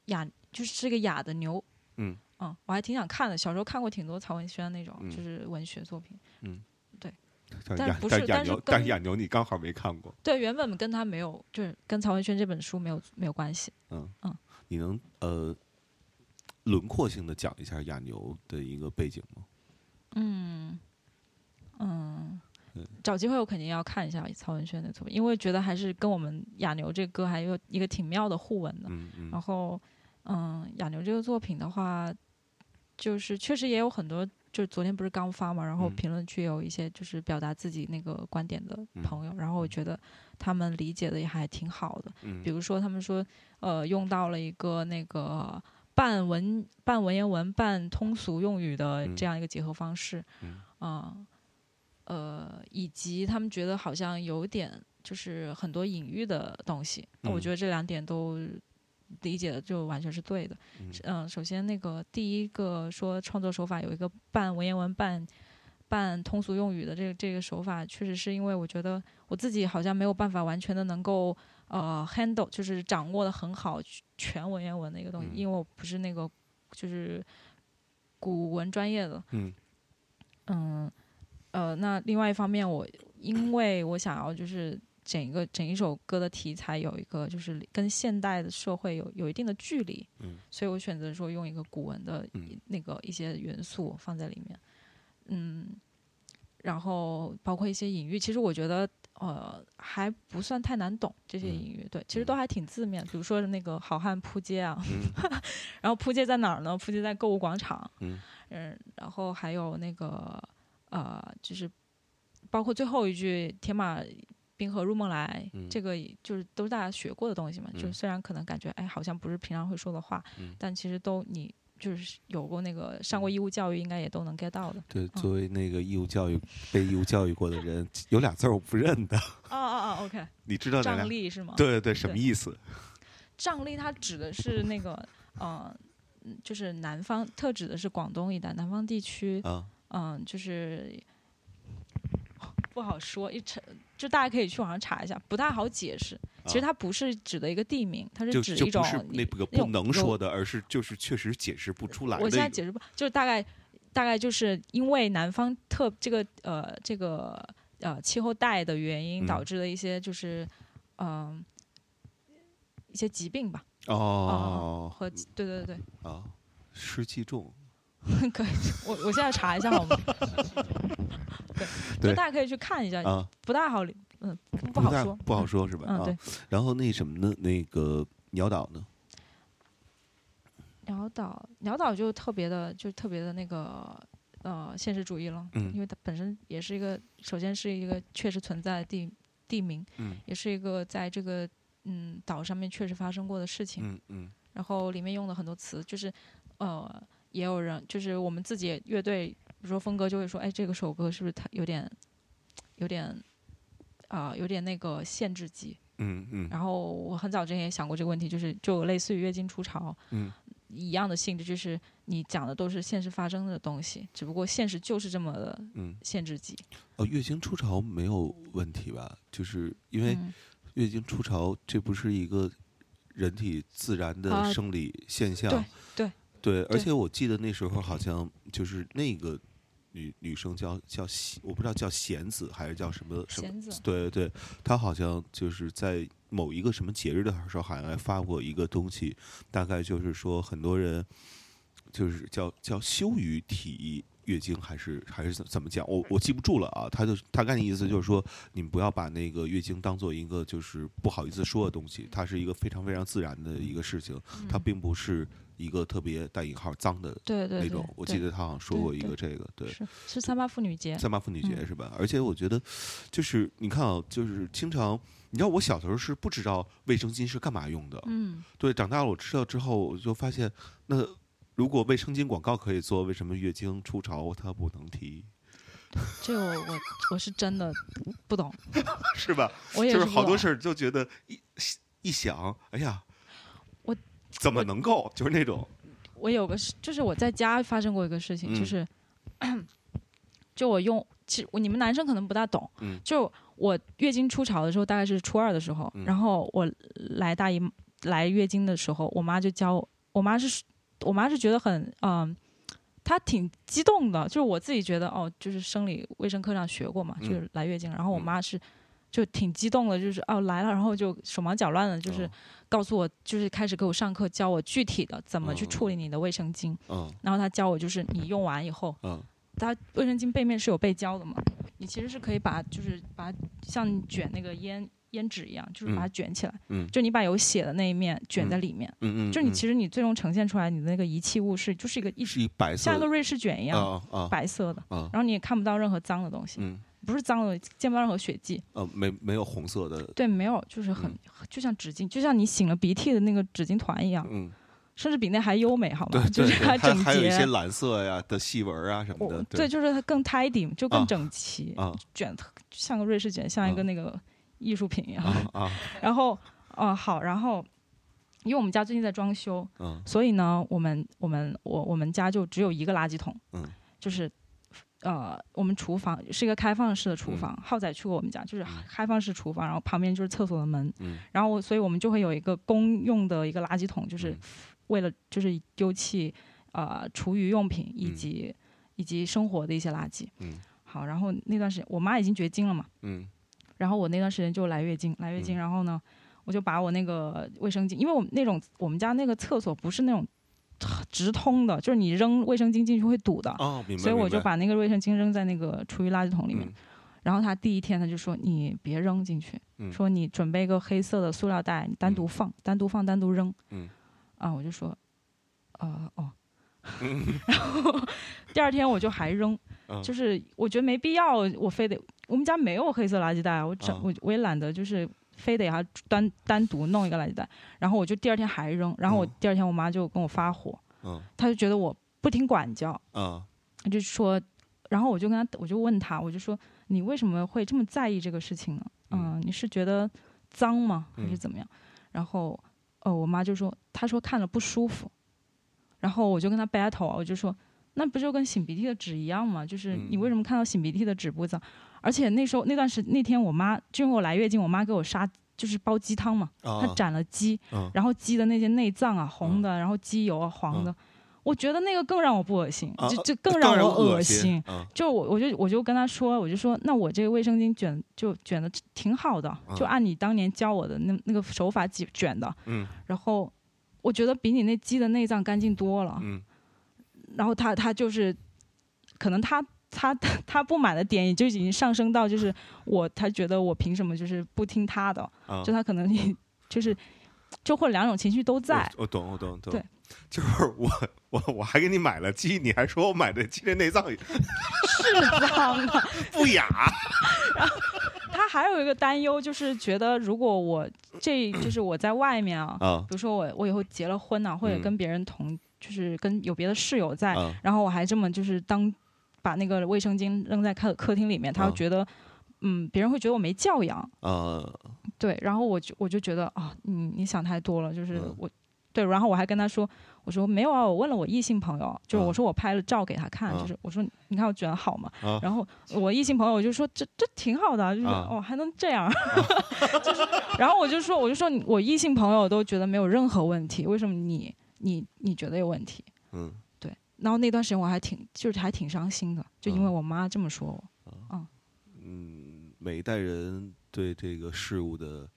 哑就是这个哑的牛，嗯。嗯，我还挺想看的。小时候看过挺多曹文轩那种，嗯。就是文学作品。但但不是但是但是亚牛你刚好没看过，对，原本跟他没有，就是跟曹文轩这本书没有没有关系。嗯嗯你能呃轮廓性的讲一下亚牛的一个背景吗？嗯嗯嗯，找机会我肯定要看一下曹文轩的作品，因为觉得还是跟我们亚牛这歌还有一个挺妙的互文的。嗯嗯然后，嗯，亚牛这个作品的话，就是确实也有很多，就是昨天不是刚发嘛，然后嗯。评论区有一些就是表达自己那个观点的嗯。朋友，然后我觉得他们理解的也还挺好的。嗯。比如说，他们说，呃，用到了一个那个半文半文言文半通俗用语的嗯。这样一个结合方式，嗯。啊呃，以及他们觉得好像有点就是很多隐喻的东西，那我嗯。觉得这两点都理解的就完全是对的。嗯。嗯、首先那个第一个说创作手法有一个半文言文半半通俗用语的这个这个手法，确实是因为我觉得我自己好像没有办法完全的能够呃 handle，就是掌握的很好全文言文的一个东西，嗯。因为我不是那个就是古文专业的，嗯。嗯，呃，那另外一方面，我因为我想要就是整一个整一首歌的题材有一个就是跟现代的社会有有一定的距离，嗯。所以我选择说用一个古文的那个一些元素放在里面，嗯，然后包括一些隐喻，其实我觉得呃还不算太难懂这些嗯隐喻，对，其实都还挺字面，比如说那个好汉扑街啊，嗯 <laughs> 然后扑街在哪儿呢？扑街在购物广场，嗯。嗯，然后还有那个呃，就是包括最后一句“天马冰河入梦来”，嗯这个就是都是大家学过的东西嘛。就是虽然可能感觉哎，好像不是平常会说的话，嗯但其实都你就是有过那个上过义务教育，应该也都能 get 到的。对，作为那个义务教育被义务教育过的人，有俩字儿我不认的，哦哦哦，OK，<laughs> 你知道哪俩仗？力是吗？对对对，什么意思？<laughs> 仗力它指的是那个呃，嗯就是南方，特指的是广东一带南方地区。啊，嗯，就是不好说，一查就大家可以去网上查一下，不太好解释。其实啊它不是指的一个地名，它是指一种那个不能说的，而是就是确实解释不出来的我。现在解释不，就是大概大概就是因为南方特这个呃这个呃气候带的原因嗯导致的一些就是嗯、一些疾病吧。哦和对对对啊，湿气重。<laughs> 可以，我我现在查一下好吗？<laughs> 对，就大家可以去看一下，啊，不大好理，嗯，不不好说，不好说是吧？嗯，啊。对。，然后那什么呢？那个鸟岛呢？鸟岛，鸟岛就特别的，就特别的那个呃现实主义了，嗯。因为它本身也是一个，首先是一个确实存在的地地名，嗯。也是一个在这个嗯岛上面确实发生过的事情，嗯嗯。然后里面用的很多词，就是呃也有人，就是我们自己乐队，比如说峰哥就会说，哎，这个首歌是不是它有点有点啊、有点那个限制级，嗯嗯然后我很早之前也想过这个问题，就是就类似于月经初潮，嗯一样的性质，就是你讲的都是现实发生的东西，只不过现实就是这么的嗯。限制级。哦，月经初潮没有问题吧？就是因为嗯月经初潮，这不是一个人体自然的啊生理现象。对对对，而且我记得那时候好像就是那个女女生叫叫喜我不知道叫弦子还是叫什么什么。子对对对，她好像就是在某一个什么节日的时候，好像还发过一个东西，大概就是说很多人就是叫叫羞于提月经，还是还是怎怎么讲？我我记不住了啊。他就大概的意思就是说，你们不要把那个月经当做一个就是不好意思说的东西，它是一个非常非常自然的一个事情，它并不是一个特别带引号脏的对对对那种。我记得他好像说过一个这个，对。是是三八妇女节，三八妇女节嗯是吧？而且我觉得，就是你看啊，就是经常，你知道我小时候是不知道卫生巾是干嘛用的，嗯，对，长大了我知道之后，我就发现，那如果卫生巾广告可以做，为什么月经初潮它不能提？这个我我我是真的不懂，<laughs> 是吧？我也就是好多事儿就觉得一一想，哎呀，我怎么能够？就是那种，我有个事，就是我在家发生过一个事情，嗯。就是 <coughs> 就我用，其实我你们男生可能不大懂，嗯。就我月经初潮的时候，大概是初二的时候，嗯。然后我来大姨来月经的时候，我妈就教我，我妈是我妈是觉得很嗯。她挺激动的，就是我自己觉得哦，就是生理卫生课上学过嘛，嗯。就是来月经，然后我嗯妈是就挺激动的，就是哦来了，然后就手忙脚乱的，就是哦。告诉我，就是开始给我上课，教我具体的怎么去嗯。处理你的卫生巾，嗯。然后他教我就是你用完以后，嗯。它卫生巾背面是有背胶的嘛，你其实是可以把就是把像卷那个烟烟纸一样，就是把它卷起来，嗯。就你把有血的那一面卷在里面，嗯嗯，就你嗯。其实你最终呈现出来你的那个遗弃物是就是一个一是一白色像一个瑞士卷一样、白色的，啊然后你也看不到任何脏的东西，嗯不是脏的，见不到任何血迹，呃没没有红色的。对，没有，就是很、嗯。就像纸巾，就像你擤了鼻涕的那个纸巾团一样，嗯。甚至比那还优美，好吗？对对对，就是它还整洁。还有一些蓝色呀的细纹啊什么的，我对，就是它更 tidy，就啊。更整齐，啊。卷像个瑞士卷，像一个啊。那个艺术品一样。啊啊。<laughs> 然后，哦、好，然后，因为我们家最近在装修，嗯。所以呢，我们我们我我们家就只有一个垃圾桶，嗯。就是。呃，我们厨房是一个开放式的厨嗯。房，浩仔去过我们家，就是开放式厨房，然后旁边就是厕所的门，嗯。然后我所以我们就会有一个公用的一个垃圾桶，就是嗯。为了就是丢弃呃厨余用品以嗯。及、以及生活的一些垃圾。嗯。好，然后那段时间我妈已经绝经了嘛，嗯。然后我那段时间就来月经，来月经，嗯。然后呢，我就把我那个卫生巾，因为我们那种我们家那个厕所不是那种直通的，就是你扔卫生巾进去会堵的，哦，明白，所以我就把那个卫生巾扔在那个厨余垃圾桶里面。嗯。然后他第一天他就说你别扔进去，嗯。说你准备一个黑色的塑料袋，你单独放，单独放，单独扔。嗯。啊，我就说，呃哦。<laughs> 然后第二天我就还扔，嗯。就是我觉得没必要，我非得我们家没有黑色垃圾袋，我整、啊我我也懒得就是非得要单单独弄一个垃圾袋，然后我就第二天还扔，然后我嗯第二天我妈就跟我发火，嗯她就觉得我不听管教，啊就说，然后我就跟她，我就问她，我就说你为什么会这么在意这个事情呢？嗯嗯，你是觉得脏吗，还是嗯怎么样？然后，呃，我妈就说，她说看了不舒服，然后我就跟她 battle，啊我就说，那不就跟擤鼻涕的纸一样吗？就是你为什么看到擤鼻涕的纸不脏？而且那时候那段时那天我妈就因为我来月经，我妈给我杀就是煲鸡汤嘛，她啊。斩了鸡，嗯。然后鸡的那些内脏啊红的，然后鸡油啊黄的，我觉得那个更让我不恶心，啊就就更让我恶恶心。啊就我我就我就跟他说，我就说那我这个卫生巾卷就卷的挺好的，就嗯按你当年教我的那那个手法卷卷的，嗯。然后我觉得比你那鸡的内脏干净多了。嗯。然后他他就是，可能他他 <laughs> 他不满的点也就已经上升到就是我他觉得我凭什么就是不听他的，啊就他可能就是就或者两种情绪都在。我我懂我懂懂，对，就是我我我还给你买了鸡，你还说我买的鸡的内脏是脏的。<laughs> 不雅，然后他还有一个担忧，就是觉得如果我这就是我在外面啊，啊比如说我我以后结了婚啊、或者嗯跟别人同，就是跟有别的室友在，啊然后我还这么就是当把那个卫生巾扔在客客厅里面，他觉得，嗯，别人会觉得我没教养，啊。对，然后我就我就觉得啊，你你想太多了，就是嗯。我。对，然后我还跟他说，我说没有啊，我问了我异性朋友，就是啊。我说我拍了照给他看，啊。就是我说你看我卷好吗？啊。然后我异性朋友就说这这挺好的啊，就是、啊。哦还能这样，<laughs> 就是，然后我就说我就说我异性朋友都觉得没有任何问题，为什么你你你觉得有问题？然后那段时间我还挺就是还挺伤心的，就因为啊我妈这么说我。嗯，每一代人对这个事物的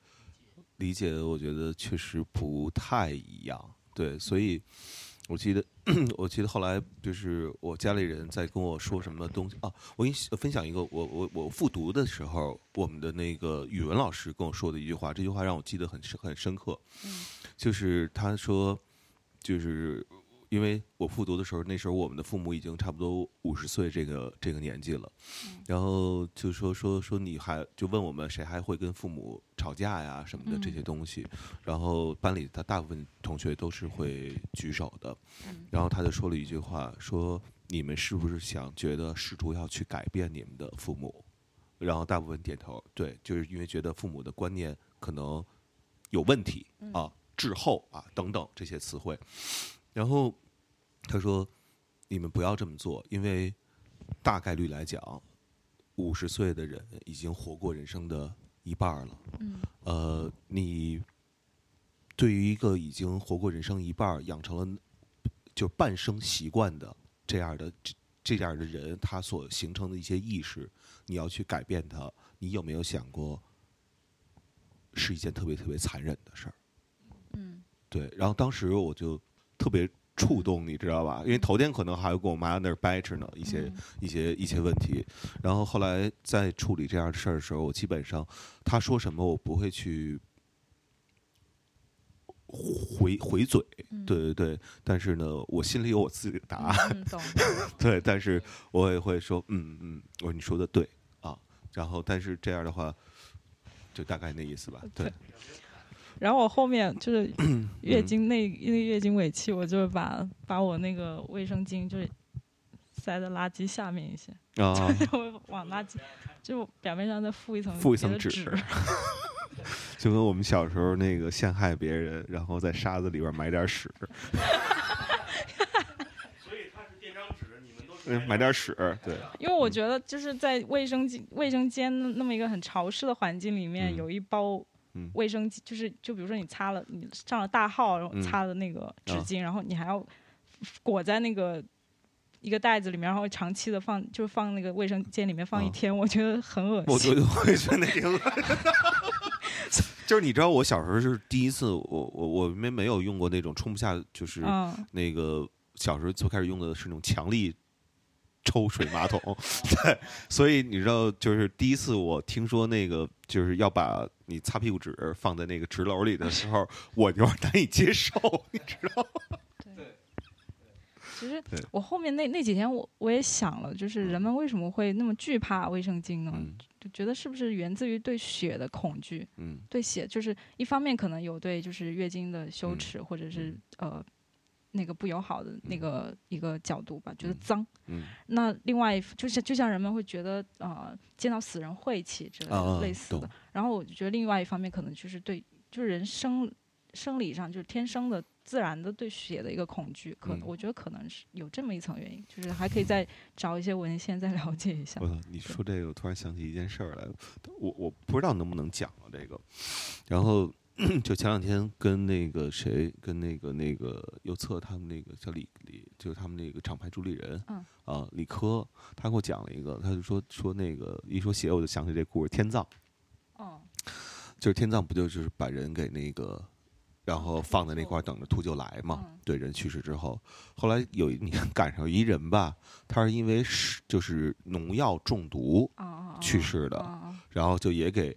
理解，我觉得确实不太一样。对，所以我记得，我记得后来就是我家里人在跟我说什么东西啊，我给你分享一个，我我我复读的时候，我们的那个语文老师跟我说的一句话，这句话让我记得很深很深刻，就是他说，就是因为我复读的时候，那时候我们的父母已经差不多五十岁这个这个年纪了，然后就说说说你还就问我们谁还会跟父母吵架呀什么的这些东西，然后班里他大部分同学都是会举手的，然后他就说了一句话，说你们是不是想觉得试图要去改变你们的父母？然后大部分点头，对，就是因为觉得父母的观念可能有问题啊，滞后啊等等这些词汇。然后他说：“你们不要这么做，因为大概率来讲，五十岁的人已经活过人生的一半了。嗯呃，你对于一个已经活过人生一半，养成了就半生习惯的这样的这这样的人，他所形成的一些意识，你要去改变他，你有没有想过，是一件特别特别残忍的事儿？嗯对，然后当时我就特别触动，你知道吧？因为头天可能还要跟我妈那儿掰扯呢，一些、嗯。一些一些问题，然后后来在处理这样的事儿的时候，我基本上他说什么我不会去回回嘴，嗯。对对对，但是呢，我心里有我自己的答案。对，但是我也会说，嗯嗯，我说你说的对啊，然后但是这样的话，就大概那意思吧，对，然后我后面就是月嗯经那那个月经尾期，我就把把我那个卫生巾就是塞在垃圾下面一些，啊，我往垃圾就表面上再附一层附一层纸 <laughs> 就跟我们小时候那个陷害别人，然后在沙子里边埋点屎，<laughs> 所以它是垫张纸，你们都嗯埋点屎，对，因为我觉得就是在卫生间卫生间那那么一个很潮湿的环境里面，嗯。有一包嗯卫生巾，就是就比如说你擦了你上了大号，然后嗯擦的那个纸啊巾，然后你还要裹在那个。一个袋子里面，然后长期的放，就是放那个卫生间里面放一啊天，我觉得很恶我心。就会觉得那挺恶心。<laughs> 就是你知道，我小时候是第一次，我我我们没有用过那种冲不下，就是嗯，那个小时候最开始用的是那种强力抽水马桶，<laughs> 对，所以你知道，就是第一次我听说那个就是要把你擦屁股纸放在那个纸篓里的时候，<laughs> 我有点难以接受，你知道吗？<laughs> 其实我后面那那几天我我也想了，就是人们为什么会那么惧怕卫生巾呢？嗯就觉得是不是源自于对血的恐惧？嗯对血，就是一方面可能有对就是月经的羞耻，或者是呃那个不友好的那个一个角度吧，觉得嗯脏。嗯那另外就是就像人们会觉得呃见到死人晦气之类的、啊啊类似的，然后我觉得另外一方面可能就是对就是人生生理上就是天生的自然的对血的一个恐惧，可我觉得可能是有这么一层原因，就是还可以再找一些文献再了解一下我。操！你说这个，我突然想起一件事儿来，我我不知道能不能讲了这个。然后 <clears throat> 就前两天跟那个谁，跟那个那个右侧他们那个叫李李，就是他们那个厂牌主理人，嗯啊，李科，他给我讲了一个，他就说说那个一说血，我就想起这故事，天葬，嗯就是天葬不就是把人给那个。然后放在那块儿等着秃鹫来嘛嗯，对，人去世之后，后来有一年赶上一人吧，他是因为是就是农药中毒！去世的！然后就也给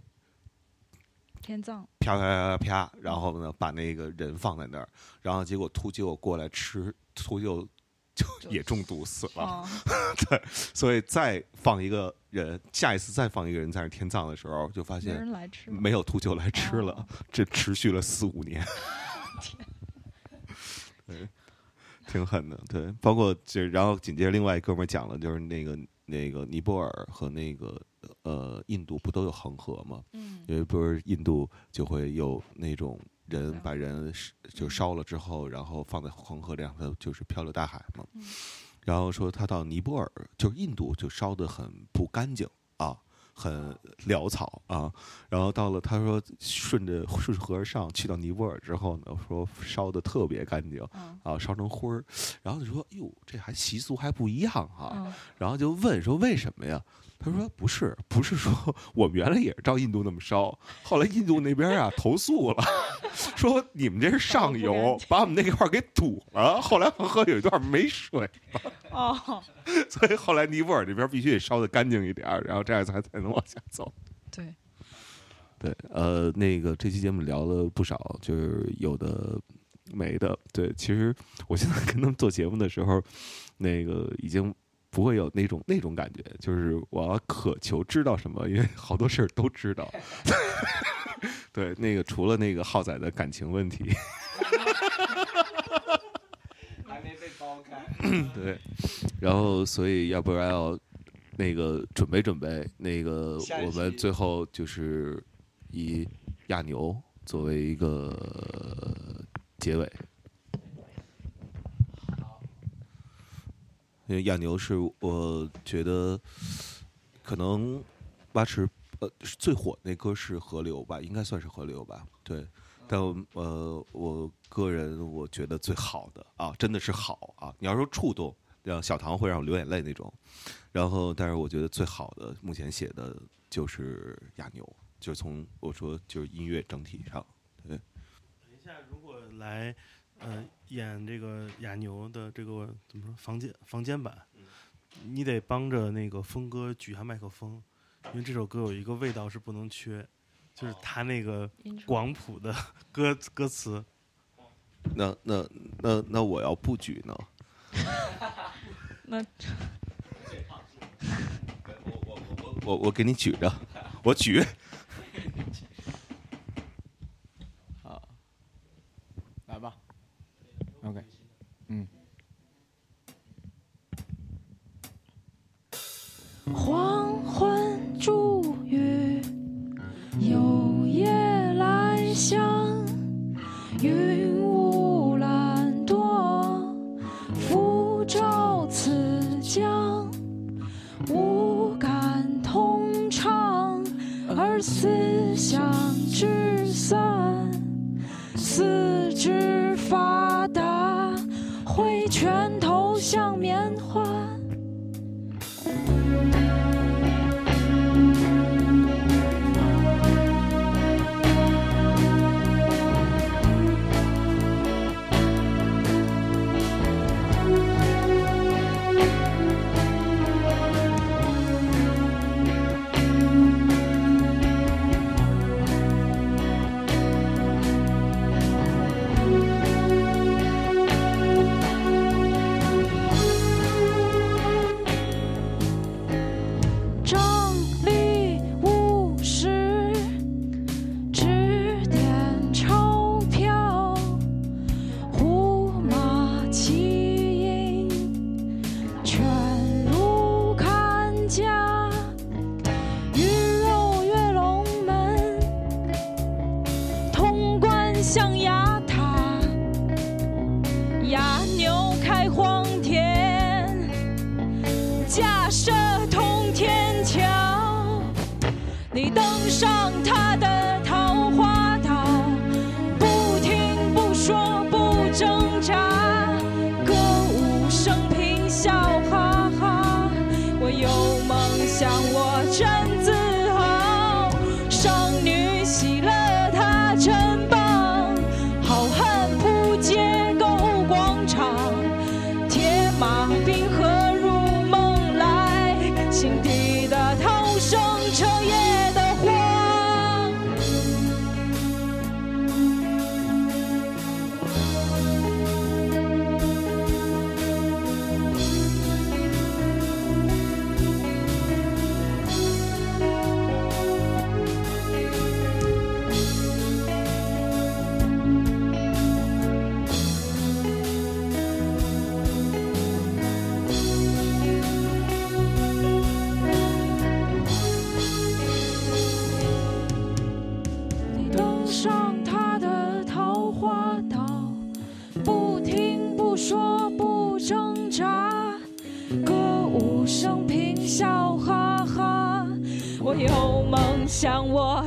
天葬啪啪啪啪，然后呢把那个人放在那儿，然后结果秃鹫过来吃，秃鹫就也中毒死了。<laughs> 对，所以再放一个人，下一次再放一个人在那儿天葬的时候，就发没现。没有秃鹫来吃了，哦这持续了四五年。<laughs> 对，挺狠的。对，包括就然后紧接着另外一哥们儿讲了，就是那个那个尼泊尔和那个呃印度不都有恒河吗？嗯因为不是印度就会有那种人把人就烧了之后，然后放在恒河里，让它就是漂流大海嘛。嗯然后说他到尼泊尔，就是印度就烧得很不干净啊，很潦草啊。然后到了他说顺着顺河而上去到尼泊尔之后呢，说烧得特别干净嗯啊，烧成灰儿。然后就说哟，这还习俗还不一样啊。嗯然后就问说为什么呀？他说不是，不是说我们原来也是照印度那么烧，后来印度那边啊投诉了，<laughs> 说你们这是上游把我们那块儿给堵了。后来恒河有一段没水，哦，<laughs> 所以后来尼泊尔这边必须得烧的干净一点儿，然后这样才才能往下走。<laughs> 对，对，呃，那个这期节目聊了不少，就是有的没的。对，其实我现在跟他们做节目的时候，那个已经不会有那种那种感觉，就是我要渴求知道什么，因为好多事儿都知道。<laughs> 对，那个除了那个浩仔的感情问题，还没被剥开。<laughs> 对，然后所以要不然要那个准备准备，那个我们最后就是以亚牛作为一个结尾。因为亚牛是我觉得可能八池呃最火那歌是河流吧，应该算是河流吧，对。但呃，我个人我觉得最好的啊，真的是好啊。你要说触动，让小唐会让我流眼泪那种。然后，但是我觉得最好的目前写的就是亚牛，就是从我说就是音乐整体上，对。等一下，如果来呃演这个哑牛的这个怎么说房间房间版，你得帮着那个峰哥举下麦克风，因为这首歌有一个味道是不能缺，就是他那个广谱的 <laughs> 歌歌词。那那那那我要不举呢？<laughs> 那我我我我我给你举着，我举。马有梦想，我